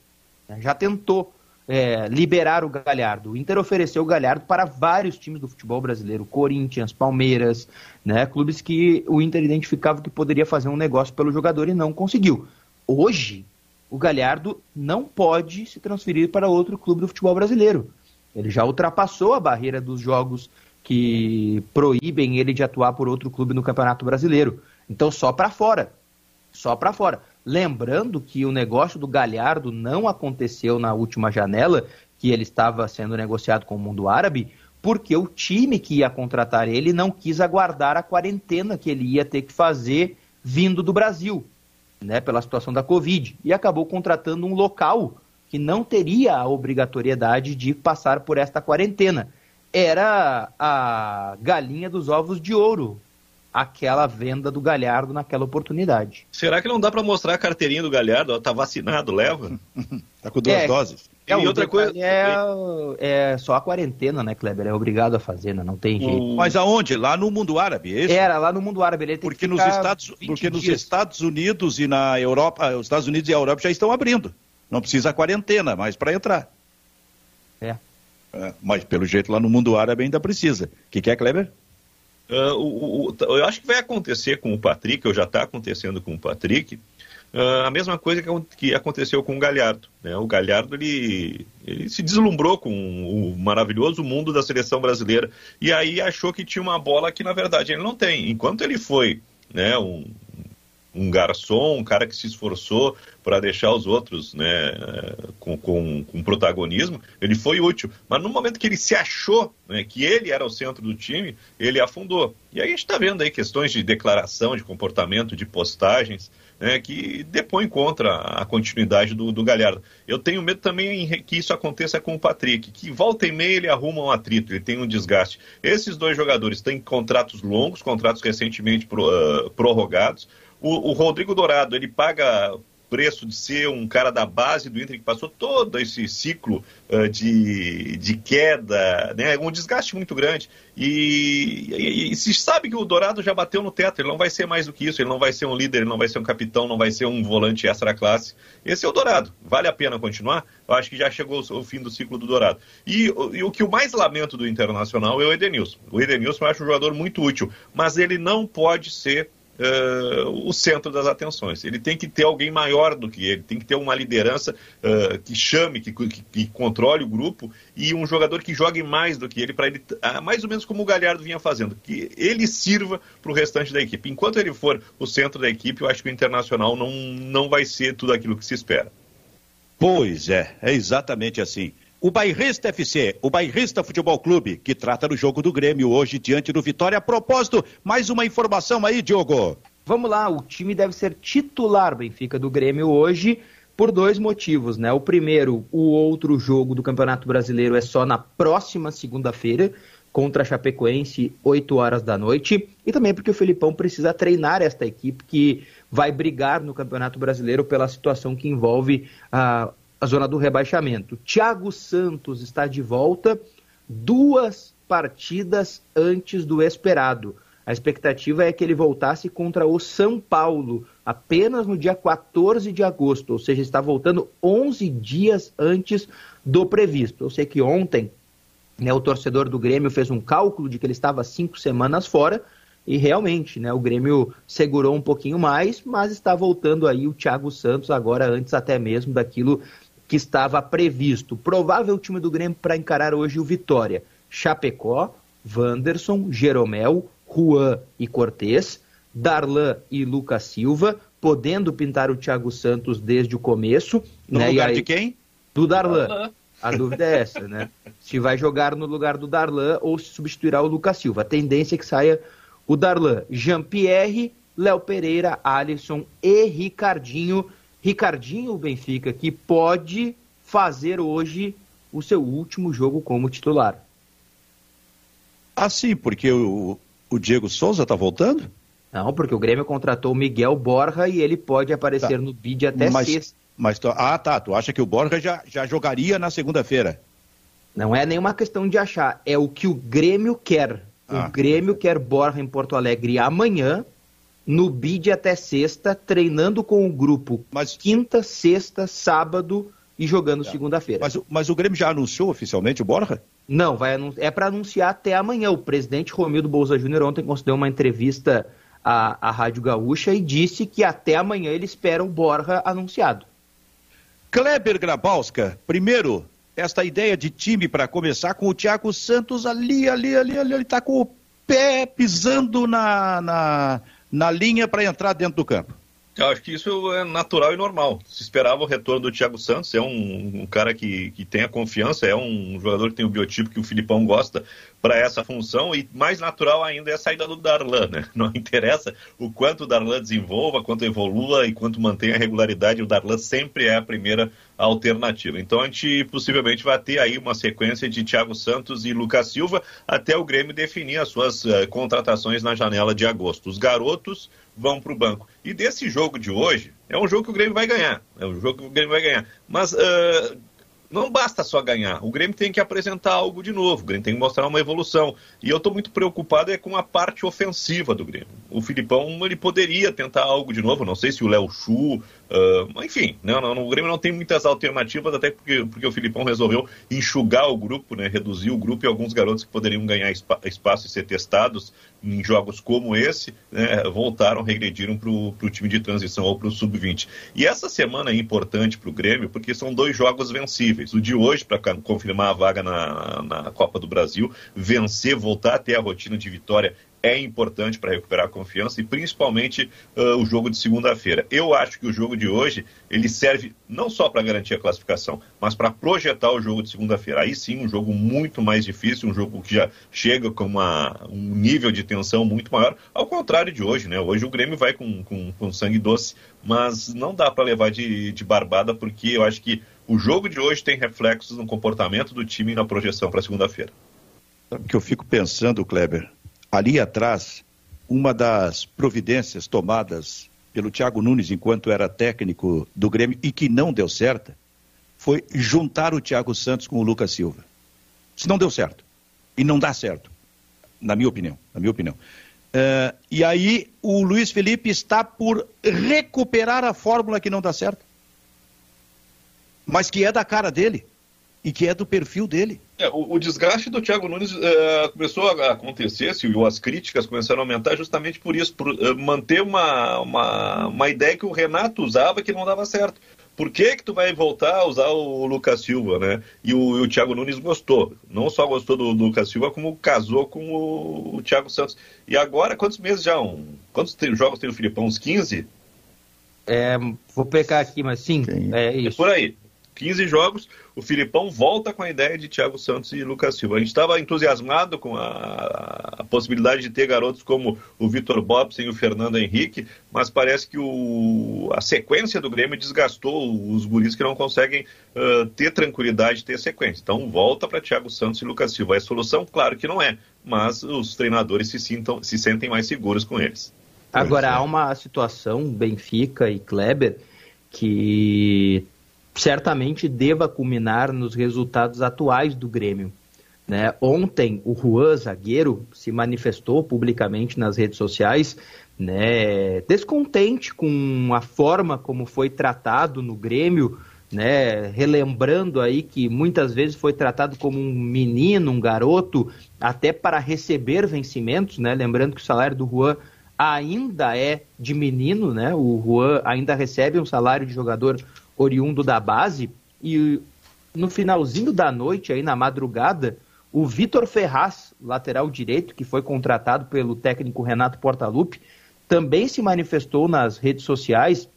Né? Já tentou é, liberar o Galhardo. O Inter ofereceu o Galhardo para vários times do futebol brasileiro, Corinthians, Palmeiras, né, clubes que o Inter identificava que poderia fazer um negócio pelo jogador e não conseguiu. Hoje, o Galhardo não pode se transferir para outro clube do futebol brasileiro. Ele já ultrapassou a barreira dos jogos que proíbem ele de atuar por outro clube no Campeonato Brasileiro. Então, só para fora. Só para fora. Lembrando que o negócio do Galhardo não aconteceu na última janela, que ele estava sendo negociado com o mundo árabe, porque o time que ia contratar ele não quis aguardar a quarentena que ele ia ter que fazer vindo do Brasil, né, pela situação da Covid, e acabou contratando um local que não teria a obrigatoriedade de passar por esta quarentena. Era a galinha dos ovos de ouro aquela venda do Galhardo naquela oportunidade. Será que não dá para mostrar a carteirinha do Galhardo? Tá vacinado, leva? [laughs] tá com duas é, doses. É, e outra coisa é, é só a quarentena, né, Kleber? É obrigado a fazer, né? não tem jeito. Mas aonde? Lá no mundo árabe, é Era lá no mundo árabe, ele porque nos Estados, porque nos Estados Unidos e na Europa, os Estados Unidos e a Europa já estão abrindo. Não precisa quarentena, mas para entrar. É. é. Mas pelo jeito lá no mundo árabe ainda precisa. O que, que é, Kleber? Uh, o, o, eu acho que vai acontecer com o Patrick, ou já está acontecendo com o Patrick, uh, a mesma coisa que, que, aconteceu com o Galhardo. Né? O Galhardo ele, ele se deslumbrou com o maravilhoso mundo da seleção brasileira e aí achou que tinha uma bola que na verdade ele não tem. Enquanto ele foi né, um, um garçom, um cara que se esforçou para deixar os outros né, com, com, com, protagonismo, ele foi útil. Mas no momento que ele se achou né, que ele era o centro do time, ele afundou. E aí a gente está vendo aí questões de declaração, de comportamento, de postagens, né, que depõem contra a continuidade do, do Galhardo. Eu tenho medo também que isso aconteça com o Patrick, que volta e meia ele arruma um atrito, ele tem um desgaste. Esses dois jogadores têm contratos longos, contratos recentemente pro, uh, prorrogados. O, o Rodrigo Dourado, ele paga preço de ser um cara da base do Inter que passou todo esse ciclo uh, de, de queda, né? um desgaste muito grande. E, e, e, se sabe que o Dourado já bateu no teto, ele não vai ser mais do que isso, ele não vai ser um líder, ele não vai ser um capitão, não vai ser um volante extra classe. Esse é o Dourado. Vale a pena continuar? Eu acho que já chegou o fim do ciclo do Dourado. E, e o que eu mais lamento do Internacional é o Edenilson. O Edenilson eu acho um jogador muito útil, mas ele não pode ser uh, o centro das atenções. Ele tem que ter alguém maior do que ele, tem que ter uma liderança uh, que chame, que, que, que, controle o grupo e um jogador que jogue mais do que ele, para ele, uh, mais ou menos como o Galhardo vinha fazendo, que ele sirva para o restante da equipe. Enquanto ele for o centro da equipe, eu acho que o Internacional não, não vai ser tudo aquilo que se espera. Pois é, é exatamente assim. O Bairrista FC, o Bairrista Futebol Clube, que trata do jogo do Grêmio hoje diante do Vitória. A propósito, mais uma informação aí, Diogo. Vamos lá, o time deve ser titular, Benfica, do Grêmio hoje, por dois motivos, né? O primeiro, o outro jogo do Campeonato Brasileiro é só na próxima segunda-feira, contra a Chapecoense, 8 horas da noite, e também porque o Felipão precisa treinar esta equipe que vai brigar no Campeonato Brasileiro pela situação que envolve a a zona do rebaixamento. Thiago Santos está de volta duas partidas antes do esperado. A expectativa é que ele voltasse contra o São Paulo apenas no dia 14 de agosto, ou seja, está voltando 11 dias antes do previsto. Eu sei que ontem né, o torcedor do Grêmio fez um cálculo de que ele estava cinco semanas fora, e realmente, né, o Grêmio segurou um pouquinho mais, mas está voltando aí o Thiago Santos agora antes até mesmo daquilo que estava previsto. Provável time do Grêmio para encarar hoje o Vitória. Chapecó, Wanderson, Jeromel, Juan e Cortez, Darlan e Lucas Silva, podendo pintar o Thiago Santos desde o começo. No né? lugar aí, de quem? Do Darlan. A dúvida é essa, né? Se vai jogar no lugar do Darlan ou se substituirá o Lucas Silva. A tendência é que saia o Darlan. Jean-Pierre, Léo Pereira, Alisson e Ricardinho Ricardinho Benfica, que pode fazer hoje o seu último jogo como titular. Ah, sim, porque o, o Diego Souza está voltando? Não, porque o Grêmio contratou o Miguel Borja e ele pode aparecer tá. no bid até mas, sexta. Mas, ah, tá. Tu acha que o Borja já, já jogaria na segunda-feira? Não é nenhuma questão de achar, é o que o Grêmio quer. Ah. O Grêmio quer Borja em Porto Alegre amanhã, no bid até sexta, treinando com o grupo mas... quinta, sexta, sábado e jogando é. segunda-feira. Mas, mas, o Grêmio já anunciou oficialmente o Borja? Não, vai é para anunciar até amanhã. O presidente Romildo Bolsa Júnior ontem concedeu uma entrevista à, à Rádio Gaúcha e disse que até amanhã ele espera o Borja anunciado. Kleber Grabowska, primeiro, esta ideia de time para começar com o Thiago Santos ali, ali, ali, ali, ele está com o pé pisando na, na, na linha para entrar dentro do campo. Eu acho que isso é natural e normal. Se esperava o retorno do Thiago Santos, é um, um, cara que, que tem a confiança, é um jogador que tem o biotipo que o Filipão gosta para essa função, e mais natural ainda é a saída do Darlan, né? Não interessa o quanto o Darlan desenvolva, quanto evolua e quanto mantenha a regularidade, o Darlan sempre é a primeira alternativa. Então a gente possivelmente vai ter aí uma sequência de Thiago Santos e Lucas Silva até o Grêmio definir as suas uh, contratações na janela de agosto. Os garotos vão para o banco. E desse jogo de hoje, é um jogo que o Grêmio vai ganhar. É um jogo que o Grêmio vai ganhar. Mas uh, não basta só ganhar. O Grêmio tem que apresentar algo de novo. O Grêmio tem que mostrar uma evolução. E eu estou muito preocupado é com a parte ofensiva do Grêmio. O Filipão ele poderia tentar algo de novo. Não sei se o Léo Chu, uh, enfim, não, não, o Grêmio não tem muitas alternativas, até porque, porque o Filipão resolveu enxugar o grupo, né, reduzir o grupo e alguns garotos que poderiam ganhar espaço e ser testados em jogos como esse, né, voltaram, regrediram para o time de transição ou para o sub-20. E essa semana é importante para o Grêmio porque são dois jogos vencíveis. O de hoje, para confirmar a vaga na, na Copa do Brasil, vencer, voltar a ter a rotina de vitória é importante para recuperar a confiança e principalmente uh, o jogo de segunda-feira. Eu acho que o jogo de hoje ele serve não só para garantir a classificação, mas para projetar o jogo de segunda-feira. Aí sim, um jogo muito mais difícil, um jogo que já chega com uma, um nível de tensão muito maior, ao contrário de hoje, né? Hoje o Grêmio vai com, com, com sangue doce, mas não dá para levar de, de barbada, porque eu acho que o jogo de hoje tem reflexos no comportamento do time e na projeção para segunda-feira. Sabe o que eu fico pensando, Kleber? Ali atrás, uma das providências tomadas pelo Thiago Nunes enquanto era técnico do Grêmio e que não deu certo, foi juntar o Thiago Santos com o Lucas Silva. Isso não deu certo. E não dá certo, na minha opinião. Na minha opinião. Uh, e aí o Luiz Felipe está por recuperar a fórmula que não dá certo. Mas que é da cara dele e que é do perfil dele. É, o, o, desgaste do Thiago Nunes uh, começou a acontecer, se as críticas começaram a aumentar justamente por isso, por uh, manter uma, uma, uma ideia que o Renato usava que não dava certo. Por que que tu vai voltar a usar o Lucas Silva, né? E o, o Thiago Nunes gostou. Não só gostou do, do Lucas Silva, como casou com o, o Thiago Santos. E agora, quantos meses já? Um, quantos tem, jogos tem o Filipão? Uns 15? É, vou pegar aqui, mas sim, é isso. É por aí. 15 jogos, o Filipão volta com a ideia de Thiago Santos e Lucas Silva. A gente estava entusiasmado com a, a, possibilidade de ter garotos como o Vitor Bobson e o Fernando Henrique, mas parece que o, a sequência do Grêmio desgastou os guris que não conseguem uh, ter tranquilidade de ter sequência. Então volta para Thiago Santos e Lucas Silva. É solução? Claro que não é, mas os treinadores se, sintam, se sentem mais seguros com eles. Agora, há uma situação, Benfica e Kleber, que certamente deva culminar nos resultados atuais do Grêmio. Né? Ontem, o Juan, zagueiro, se manifestou publicamente nas redes sociais, né, descontente com a forma como foi tratado no Grêmio, né, relembrando aí que muitas vezes foi tratado como um menino, um garoto, até para receber vencimentos, né, lembrando que o salário do Juan ainda é de menino, né, o Juan ainda recebe um salário de jogador oriundo da base, e no finalzinho da noite, aí na madrugada, o Vitor Ferraz, lateral direito, que foi contratado pelo técnico Renato Portaluppi, também se manifestou nas redes sociais.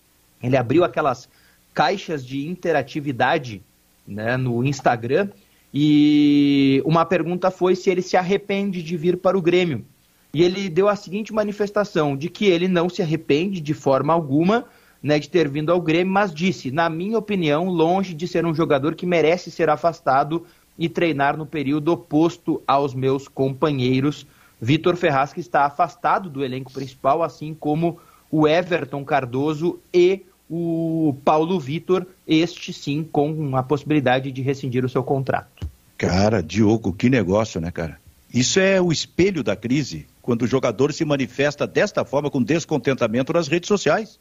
Ele abriu aquelas caixas de interatividade né, no Instagram e uma pergunta foi se ele se arrepende de vir para o Grêmio. E ele deu a seguinte manifestação: de que ele não se arrepende de forma alguma, né, de ter vindo ao Grêmio, mas disse, na minha opinião, longe de ser um jogador que merece ser afastado e treinar no período oposto aos meus companheiros. Vitor Ferraz, que está afastado do elenco principal, assim como o Everton Cardoso e o Paulo Vitor, este sim com a possibilidade de rescindir o seu contrato. Cara, Diogo, que negócio, né, cara? Isso é o espelho da crise, quando o jogador se manifesta desta forma com descontentamento nas redes sociais.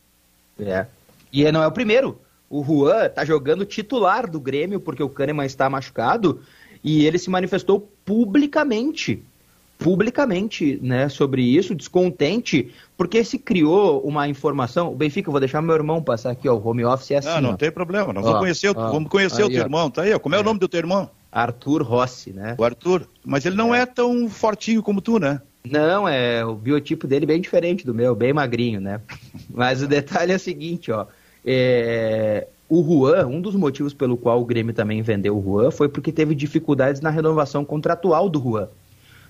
É. E não é o primeiro. O Juan tá jogando titular do Grêmio porque o Kahneman está machucado e ele se manifestou publicamente publicamente né, sobre isso, descontente, porque se criou uma informação. O Benfica, vou deixar meu irmão passar aqui, ó, o home office é assim. Não, não ó. tem problema, nós ó, vamos conhecer, ó, vamos conhecer aí, o teu irmão, tá aí, ó. como é, é, o nome do teu irmão? Arthur Rossi, né? O Arthur, mas ele não é, é tão fortinho como tu, né? Não, é o biotipo dele bem diferente do meu, bem magrinho, né? Mas o detalhe é o seguinte, ó. É, o Juan, um dos motivos pelo qual o Grêmio também vendeu o Juan foi porque teve dificuldades na renovação contratual do Juan.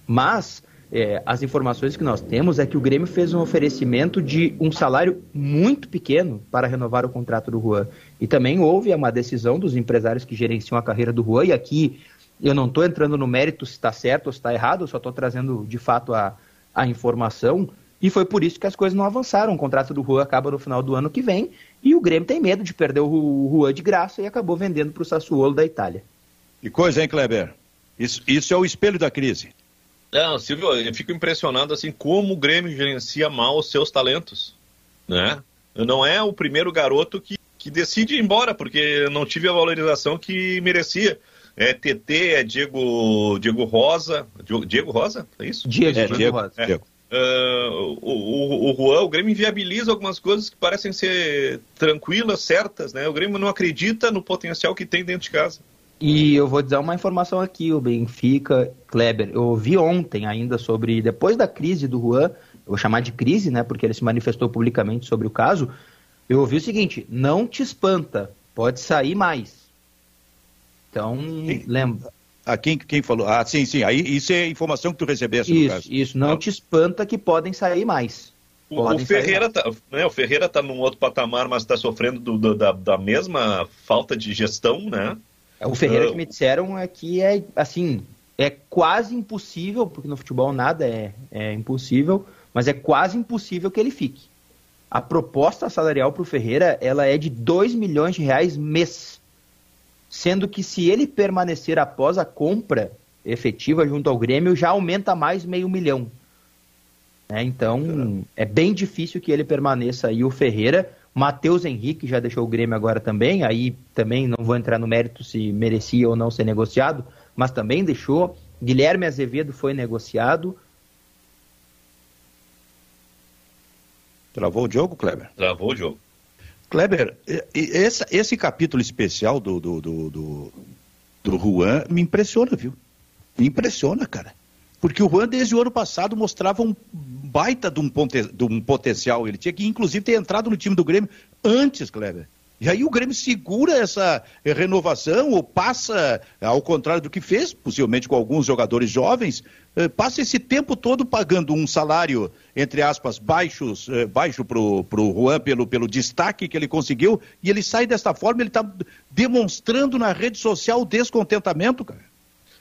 Mas é, as informações que nós temos é que o Grêmio fez um oferecimento de um salário muito pequeno para renovar o contrato do Juan. E também houve uma decisão dos empresários que gerenciam a carreira do Juan, e aqui eu não estou entrando no mérito se está certo ou se está errado, eu só estou trazendo de fato a, a informação. E foi por isso que as coisas não avançaram. O contrato do Juan acaba no final do ano que vem e o Grêmio tem medo de perder o Juan de graça e acabou vendendo para o Sassuolo da Itália. Que coisa, hein, Kleber? Isso, isso é o espelho da crise. Não, Silvio, eu fico impressionado assim como o Grêmio gerencia mal os seus talentos, né? Não é o primeiro garoto que, que decide ir embora porque não tive a valorização que merecia. É TT, é Diego, Diego Rosa, Diego Rosa, é isso? Diego, é, Diego, Rosa. É. Uh, o, o, o Juan, o Grêmio inviabiliza algumas coisas que parecem ser tranquilas, certas, né? O Grêmio não acredita no potencial que tem dentro de casa. E eu vou dizer uma informação aqui, o Benfica, Kleber, eu ouvi ontem ainda sobre, depois da crise do Juan, eu vou chamar de crise, né, porque ele se manifestou publicamente sobre o caso, eu ouvi o seguinte, não te espanta, pode sair mais. Então, lembra. Ah, quem, quem falou? Ah, sim, sim, aí isso é informação que tu recebeste Isso, isso, não ah. te espanta que podem sair mais. O, o, Ferreira tá, né, o Ferreira tá num outro patamar, mas está sofrendo do, do, da, da mesma falta de gestão, né? O Ferreira uh, que me disseram é que é assim, é quase impossível, porque no futebol nada é, é impossível, mas é quase impossível que ele fique. A proposta salarial para o Ferreira ela é de 2 milhões de reais mês. Sendo que se ele permanecer após a compra efetiva junto ao Grêmio, já aumenta mais meio milhão. É, então, é bem difícil que ele permaneça aí, o Ferreira. Matheus Henrique já deixou o Grêmio agora também, aí também não vou entrar no mérito se merecia ou não ser negociado, mas também deixou. Guilherme Azevedo foi negociado. Travou o jogo, Kleber? Travou o jogo. Kleber, esse, esse capítulo especial do, do, do, do, do Juan me impressiona, viu? Me impressiona, cara. Porque o Juan, desde o ano passado, mostrava um baita de um, ponte, de um potencial. Ele tinha que, inclusive, ter entrado no time do Grêmio antes, Kleber. E aí o Grêmio segura essa renovação, ou passa, ao contrário do que fez, possivelmente com alguns jogadores jovens, passa esse tempo todo pagando um salário, entre aspas, baixos, eh, baixo para o Juan pelo, pelo destaque que ele conseguiu, e ele sai desta forma, ele está demonstrando na rede social o descontentamento, cara.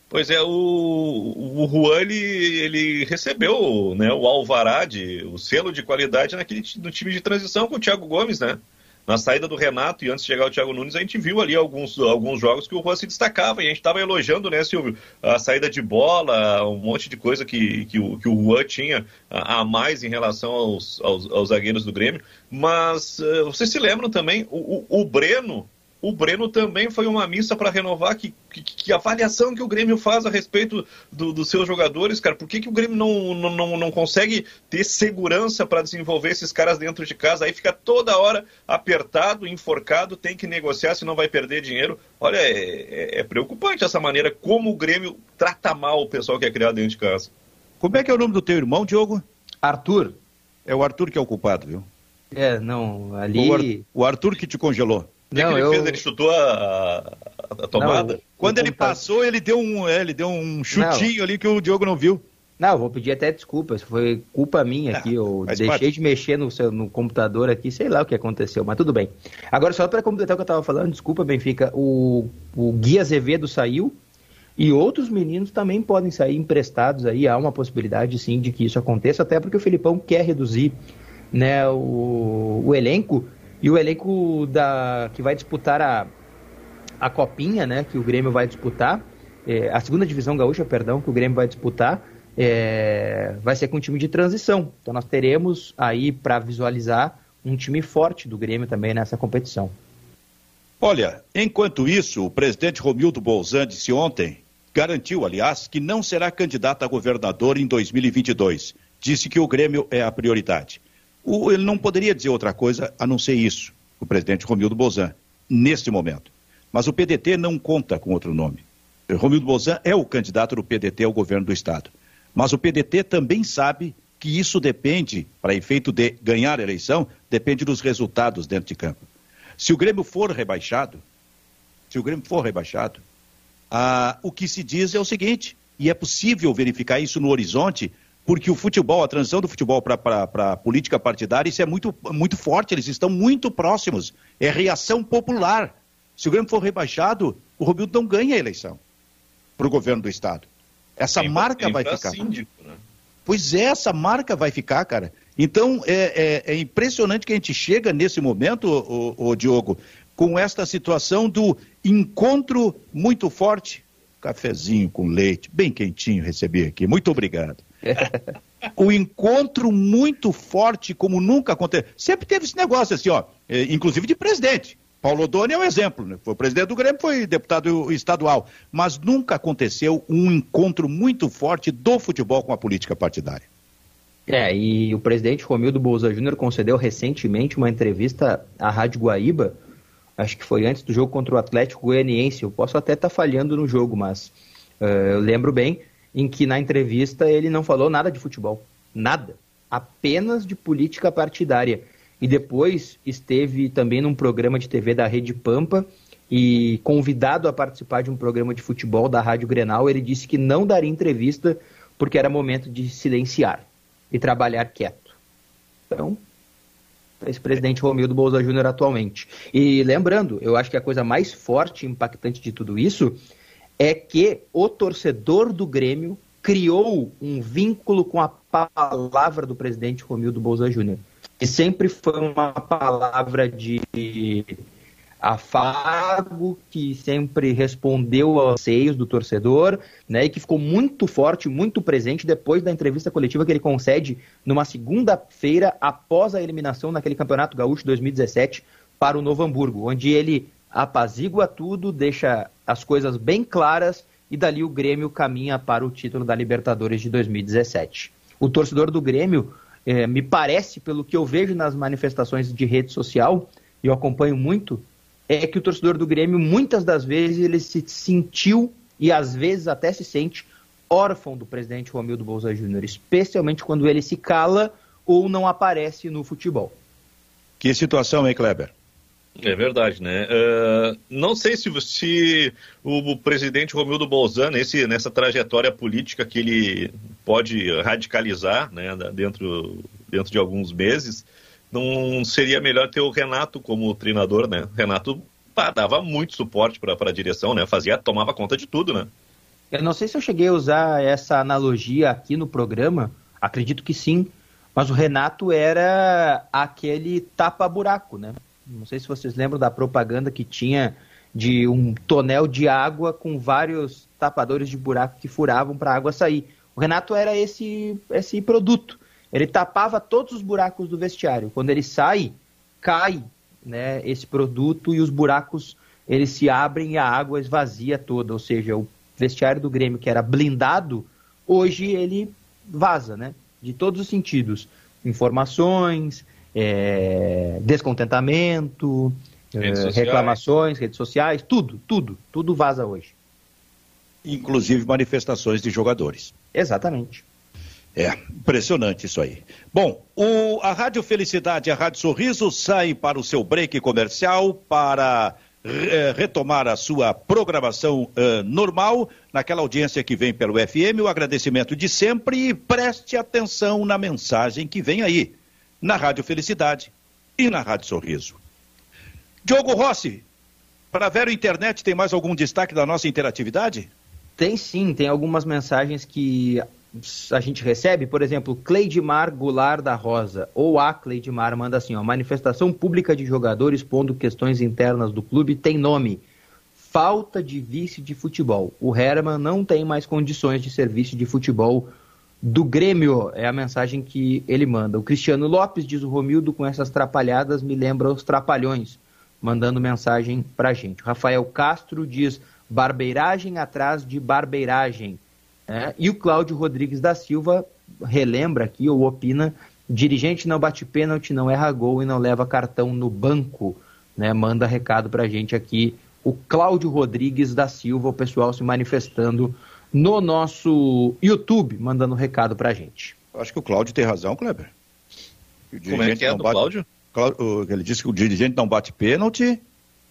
Pois é, o, o Juan ele, ele recebeu né, o alvará, de, o selo de qualidade naquele, no time de transição com o Thiago Gomes, né? Na saída do Renato e antes de chegar o Thiago Nunes, a gente viu ali alguns, alguns jogos que o Juan se destacava e a gente estava elogiando, né, Silvio? A saída de bola, um monte de coisa que, que, o, que o Juan tinha a, mais em relação aos, aos, aos, zagueiros do Grêmio. Mas uh, vocês se lembram também, o, o, o Breno, o Breno também foi uma missa para renovar. Que, que, que, avaliação que o Grêmio faz a respeito do, dos seus jogadores, cara? Por que, que o Grêmio não, não, não consegue ter segurança para desenvolver esses caras dentro de casa? Aí fica toda hora apertado, enforcado, tem que negociar, senão vai perder dinheiro. Olha, é, é, é preocupante essa maneira como o Grêmio trata mal o pessoal que é criado dentro de casa. Como é que é o nome do teu irmão, Diogo? Arthur. É o Arthur que é o culpado, viu? É, não, ali. O, Ar, o Arthur que te congelou. O que, não, que ele eu... fez? Ele chutou a, a tomada? Não, Quando ele passou, ele deu um, é, ele deu um chutinho não. ali que o Diogo não viu. Não, vou pedir até desculpas. Foi culpa minha aqui. Eu deixei parte. de mexer no, seu, no computador aqui, sei lá o que aconteceu, mas tudo bem. Agora, só para completar o que eu estava falando, desculpa, Benfica. O, o Gui Azevedo saiu e outros meninos também podem sair emprestados aí. Há uma possibilidade, sim, de que isso aconteça, até porque o Filipão quer reduzir né, o, o elenco. E o elenco da, que vai disputar a, a Copinha, né, que o Grêmio vai disputar, é, a segunda divisão gaúcha, perdão, que o Grêmio vai disputar é, vai ser com um time de transição. Então nós teremos aí para visualizar um time forte do Grêmio também nessa competição. Olha, enquanto isso, o presidente Romildo Bolzan disse ontem, garantiu, aliás, que não será candidato a governador em 2022. Disse que o Grêmio é a prioridade. O, ele não poderia dizer outra coisa a não ser isso, o presidente Romildo Bolzan, neste momento. Mas o PDT não conta com outro nome. Romildo Bolzan é o candidato do PDT ao governo do Estado. Mas o PDT também sabe que isso depende, para efeito de ganhar a eleição, depende dos resultados dentro de campo. Se o Grêmio for rebaixado, se o Grêmio for rebaixado, ah, o que se diz é o seguinte, e é possível verificar isso no horizonte, porque o futebol, a transição do futebol para a política partidária, isso é muito, muito forte, eles estão muito próximos. É reação popular. Se o Grêmio for rebaixado, o Romildo não ganha a eleição para o governo do Estado. Essa tem marca vai ficar. Síndico, né? Pois é, essa marca vai ficar, cara. Então, é, é, é impressionante que a gente chega nesse momento, o, o, Diogo, com esta situação do encontro muito forte. Cafezinho com leite, bem quentinho recebi aqui. Muito obrigado. O encontro muito forte, como nunca aconteceu. Sempre teve esse negócio assim, ó, é, inclusive de presidente. Paulo Odoni é um exemplo, né? foi presidente do Grêmio, foi deputado estadual, mas nunca aconteceu um encontro muito forte do futebol com a política partidária. É, e o presidente Romildo Bolsa Júnior concedeu recentemente uma entrevista à Rádio Guaíba, acho que foi antes do jogo contra o Atlético Goianiense, eu posso até estar tá falhando no jogo, mas uh, eu lembro bem em que na entrevista ele não falou nada de futebol, nada, apenas de política partidária e depois esteve também num programa de TV da Rede Pampa e convidado a participar de um programa de futebol da Rádio Grenal, ele disse que não daria entrevista porque era momento de silenciar e trabalhar quieto. Então, esse presidente Romildo Bolsa Júnior atualmente. E lembrando, eu acho que a coisa mais forte e impactante de tudo isso é que o torcedor do Grêmio criou um vínculo com a palavra do presidente Romildo Bolsa Júnior que sempre foi uma palavra de afago, que sempre respondeu aos seios do torcedor, né, e que ficou muito forte, muito presente depois da entrevista coletiva que ele concede numa segunda-feira após a eliminação naquele Campeonato Gaúcho 2017 para o Novo Hamburgo, onde ele apazigua tudo, deixa as coisas bem claras e dali o Grêmio caminha para o título da Libertadores de 2017. O torcedor do Grêmio é, me parece, pelo que eu vejo nas manifestações de rede social, e eu acompanho muito, é que o torcedor do Grêmio, muitas das vezes, ele se sentiu, e às vezes até se sente, órfão do presidente Romildo Bolsa Júnior, especialmente quando ele se cala ou não aparece no futebol. Que situação, hein, Kleber? É verdade, né? Uh, não sei se, se o, o, presidente Romildo Bolzan, nesse, nessa trajetória política que ele pode radicalizar né, dentro, dentro de alguns meses, não seria melhor ter o Renato como treinador, né? Renato pá, dava muito suporte para a direção, né? Fazia, tomava conta de tudo, né? Eu não sei se eu cheguei a usar essa analogia aqui no programa, acredito que sim, mas o Renato era aquele tapa-buraco, né? Não sei se vocês lembram da propaganda que tinha de um tonel de água com vários tapadores de buraco que furavam para a água sair. O Renato era esse, esse produto. Ele tapava todos os buracos do vestiário. Quando ele sai, cai né, esse produto e os buracos eles se abrem e a água esvazia toda. Ou seja, o vestiário do Grêmio, que era blindado, hoje ele vaza, né? De todos os sentidos. Informações, é, descontentamento, redes é, reclamações, redes sociais, tudo, tudo, tudo vaza hoje. Inclusive manifestações de jogadores. Exatamente. É, impressionante isso aí. Bom, o, a Rádio Felicidade e a Rádio Sorriso saem para o seu break comercial para eh, retomar a sua programação uh, normal, naquela audiência que vem pelo FM, o agradecimento de sempre e preste atenção na mensagem que vem aí, na Rádio Felicidade e na Rádio Sorriso. Diogo Rossi, para a Vero Internet, tem mais algum destaque da nossa interatividade? Tem sim, tem algumas mensagens que a gente recebe, por exemplo, Cleidmar Goulart da Rosa, ou a Cleidmar, manda assim, ó, manifestação pública de jogadores pondo questões internas do clube tem nome, falta de vice de futebol. O Herman não tem mais condições de ser vice de futebol do Grêmio, é a mensagem que ele manda. O Cristiano Lopes, diz o Romildo, com essas trapalhadas me lembra os trapalhões, mandando mensagem pra gente. O Rafael Castro diz, barbeiragem atrás de barbeiragem. É, e o Cláudio Rodrigues da Silva relembra aqui, ou opina, dirigente não bate pênalti, não erra gol e não leva cartão no banco. Né? Manda recado para a gente aqui o Cláudio Rodrigues da Silva, o pessoal se manifestando no nosso YouTube, mandando recado para a gente. Acho que o Cláudio tem razão, Kleber. Como é que é do bate... Cláudio? Ele disse que o dirigente não bate pênalti.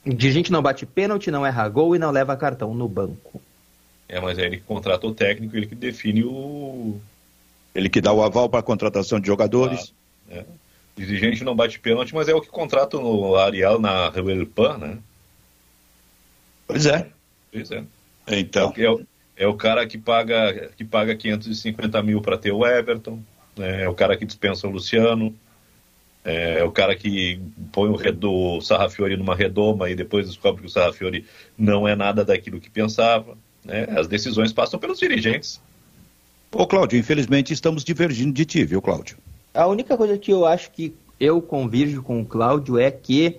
O dirigente não bate pênalti, não erra gol e não leva cartão no banco. É, mas é ele que contrata o técnico, ele que define o. Ele que dá o aval para a contratação de jogadores. Ah, é. Dirigente não bate pênalti, mas é o que contrata no Ariel na Pan, né? Pois é. Pois é. Então. É, o, é o cara que paga, que paga 550 mil para ter o Everton, né? é o cara que dispensa o Luciano, é, é o cara que põe o, redo, o Sarrafiori numa redoma e depois descobre que o Sarrafiori não é nada daquilo que pensava. Né? As decisões passam pelos dirigentes. Ô, Cláudio, infelizmente estamos divergindo de ti, viu, Cláudio? A única coisa que eu acho que eu convirjo com o Cláudio é que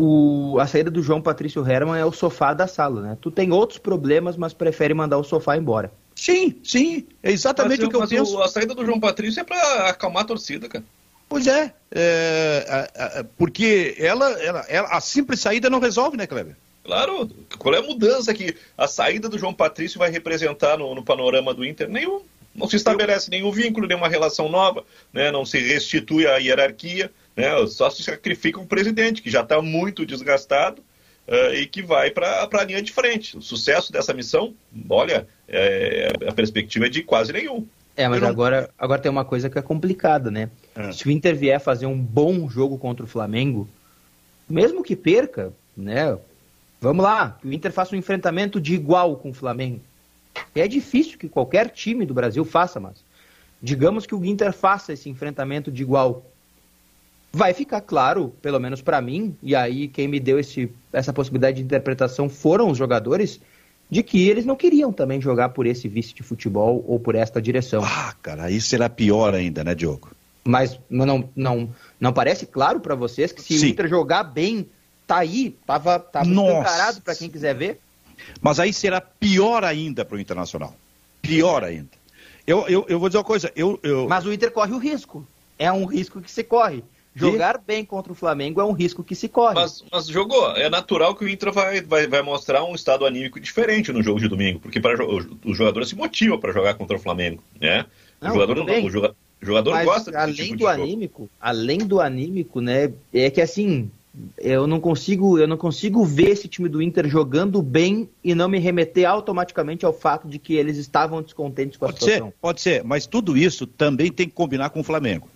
o, a saída do João Patrício Herman é o sofá da sala, né? Tu tem outros problemas, mas prefere mandar o sofá embora. Sim, sim, é exatamente mas, o que eu penso. O, a saída do João Patrício é para acalmar a torcida, cara. Pois é, é, porque ela, ela, ela, a simples saída não resolve, né, Kleber? Claro, qual é a mudança que a saída do João Patrício vai representar no, no panorama do Inter? Nenhum. Não se estabelece nenhum vínculo, nenhuma relação nova, né? não se restitui a hierarquia, né? só se sacrifica um presidente que já está muito desgastado uh, e que vai para a linha de frente. O sucesso dessa missão, olha, é, a perspectiva é de quase nenhum. É, mas não... agora, agora tem uma coisa que é complicada, né? É. Se o Inter vier fazer um bom jogo contra o Flamengo, mesmo que perca, né? Vamos lá, que o Inter faça um enfrentamento de igual com o Flamengo. É difícil que qualquer time do Brasil faça, mas digamos que o Inter faça esse enfrentamento de igual. Vai ficar claro, pelo menos para mim, e aí quem me deu esse, essa possibilidade de interpretação foram os jogadores, de que eles não queriam também jogar por esse vice de futebol ou por esta direção. Ah, cara, aí será pior ainda, né, Diogo? Mas não, não, não parece claro para vocês que se Sim. o Inter jogar bem tá aí, tava, tava escancarado para quem quiser ver. Mas aí será pior ainda para o Internacional. Pior ainda. Eu, eu, eu vou dizer uma coisa. Eu, eu... Mas o Inter corre o risco. É um risco que se corre. Jogar e... bem contra o Flamengo é um risco que se corre. Mas, mas, jogou. É natural que o Inter vai, vai, vai mostrar um estado anímico diferente no jogo de domingo, porque para, o, jogador se motiva para jogar contra o Flamengo, né? Não, o jogador, não, o jogador, gosta além tipo do anímico, jogo. além do anímico, né? É que assim, eu não consigo, eu não consigo ver esse time do Inter jogando bem e não me remeter automaticamente ao fato de que eles estavam descontentes com a pode situação. Ser, pode ser, mas tudo isso também tem que combinar com o Flamengo.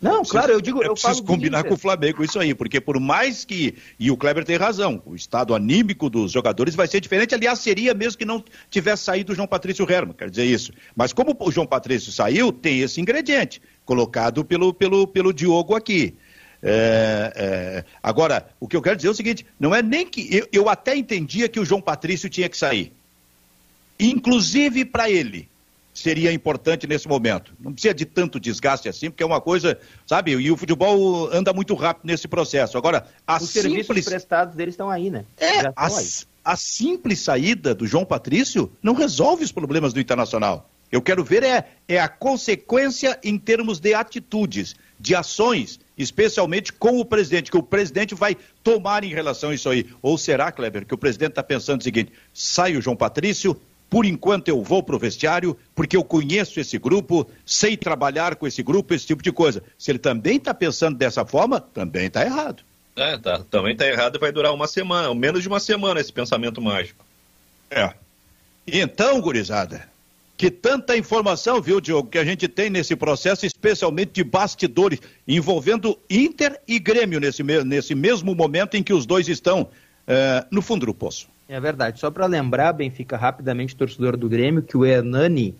Não, claro, eu digo, é eu preciso combinar com o Flamengo isso aí, porque por mais que e o Kleber tem razão, o estado anímico dos jogadores vai ser diferente. Aliás, seria mesmo que não tivesse saído o João Patrício Herman, quer dizer isso. Mas como o João Patrício saiu, tem esse ingrediente colocado pelo pelo pelo Diogo aqui. É, é, agora, o que eu quero dizer é o seguinte: não é nem que. Eu, eu até entendia que o João Patrício tinha que sair. Inclusive para ele seria importante nesse momento. Não precisa de tanto desgaste assim, porque é uma coisa, sabe? E o futebol anda muito rápido nesse processo. Agora, a Os simples... serviços prestados deles estão aí, né? É, a, a simples saída do João Patrício não resolve os problemas do Internacional. Eu quero ver é, é a consequência em termos de atitudes, de ações, especialmente com o presidente, que o presidente vai tomar em relação a isso aí. Ou será, Kleber, que o presidente está pensando o seguinte: sai o João Patrício, por enquanto eu vou para o vestiário, porque eu conheço esse grupo, sei trabalhar com esse grupo, esse tipo de coisa. Se ele também está pensando dessa forma, também está errado. É, tá, também tá errado e vai durar uma semana, menos de uma semana esse pensamento mágico. É. Então, gurizada, que tanta informação, viu, Diogo, que a gente tem nesse processo, especialmente de bastidores, envolvendo Inter e Grêmio nesse, nesse mesmo momento em que os dois estão uh, no fundo do poço. É verdade. Só para lembrar, Benfica, rapidamente, torcedor do Grêmio, que o Hernani,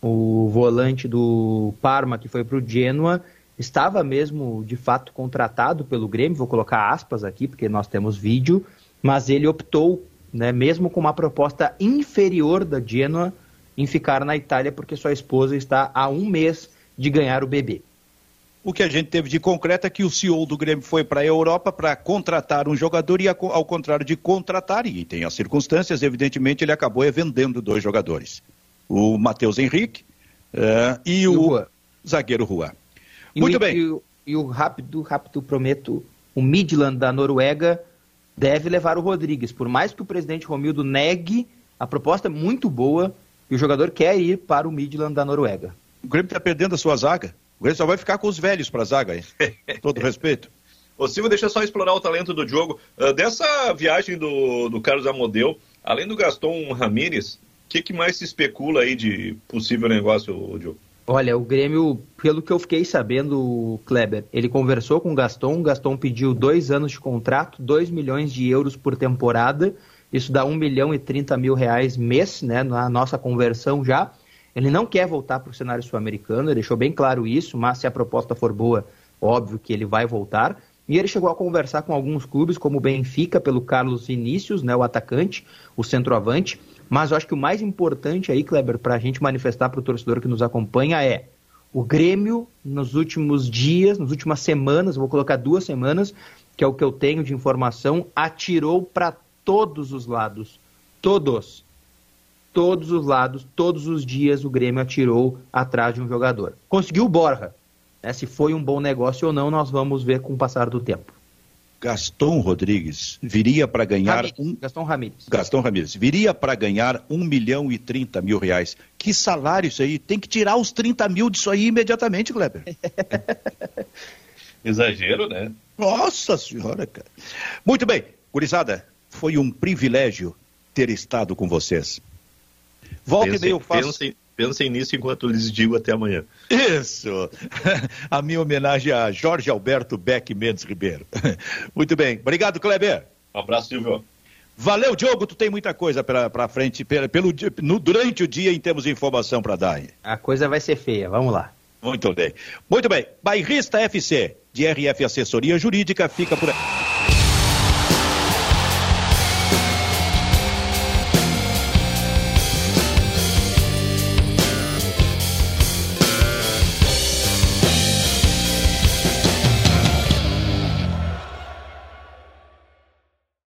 o volante do Parma, que foi para o Genoa, estava mesmo, de fato, contratado pelo Grêmio, vou colocar aspas aqui, porque nós temos vídeo, mas ele optou, né, mesmo com uma proposta inferior da Genoa, em ficar na Itália, porque sua esposa está há um mês de ganhar o bebê. O que a gente teve de concreto é que o CEO do Grêmio foi para a Europa para contratar um jogador e, ao contrário de contratar, e tem as circunstâncias, evidentemente, ele acabou vendendo dois jogadores. O Matheus Henrique uh, e, o, zagueiro Juan. Muito o, bem. E o, e o, rápido, rápido prometo, o Midland da Noruega deve levar o Rodrigues. Por mais que o presidente Romildo negue, a proposta é muito boa e o jogador quer ir para o Midland da Noruega. O Grêmio está perdendo a sua zaga. O Grêmio só vai ficar com os velhos para a zaga aí. [laughs] Todo respeito. Ô Silvio, deixa eu só explorar o talento do jogo. Uh, dessa viagem do, do Carlos Amodeu, além do Gaston Ramírez, o que, que mais se especula aí de possível negócio, Diogo? Olha, o Grêmio, pelo que eu fiquei sabendo, Kleber, ele conversou com o Gaston, o Gaston pediu dois anos de contrato, 2 milhões de euros por temporada, isso dá 1 milhão e 30 mil reais mês, né, na nossa conversão já. Ele não quer voltar para o cenário sul-americano, ele deixou bem claro isso, mas se a proposta for boa, óbvio que ele vai voltar. E ele chegou a conversar com alguns clubes, como o Benfica, pelo Carlos Vinícius, né, o atacante, o centroavante. Mas eu acho que o mais importante aí, Kleber, para a gente manifestar para o torcedor que nos acompanha é o Grêmio, nos últimos dias, nas últimas semanas, vou colocar duas semanas, que é o que eu tenho de informação, atirou para todos os lados. Todos. Todos os lados, todos os dias o Grêmio atirou atrás de um jogador. Conseguiu o Borja. Né? Se foi um bom negócio ou não, nós vamos ver com o passar do tempo. Gaston Rodrigues viria para ganhar Ramires, um. Gaston Ramírez. Gaston Ramírez viria para ganhar um milhão e trinta mil reais. Que salário isso aí? Tem que tirar os 30 mil disso aí imediatamente, Kleber. [laughs] Exagero, né? Nossa senhora, cara. Muito bem, gurizada, foi um privilégio ter estado com vocês. Volta e meia eu faço. Pensem, pensem nisso enquanto lhes digo até amanhã. Isso! [laughs] A minha homenagem a Jorge Alberto Beck Mendes Ribeiro. [laughs] Muito bem. Obrigado, Kleber. Um abraço, Silvio. Valeu, Diogo. Tu tem muita coisa para frente pelo, pelo, no, durante o dia em termos de informação para dar. A coisa vai ser feia. Vamos lá. Muito bem. Muito bem. Bairrista FC, de RF Assessoria Jurídica, fica por aí.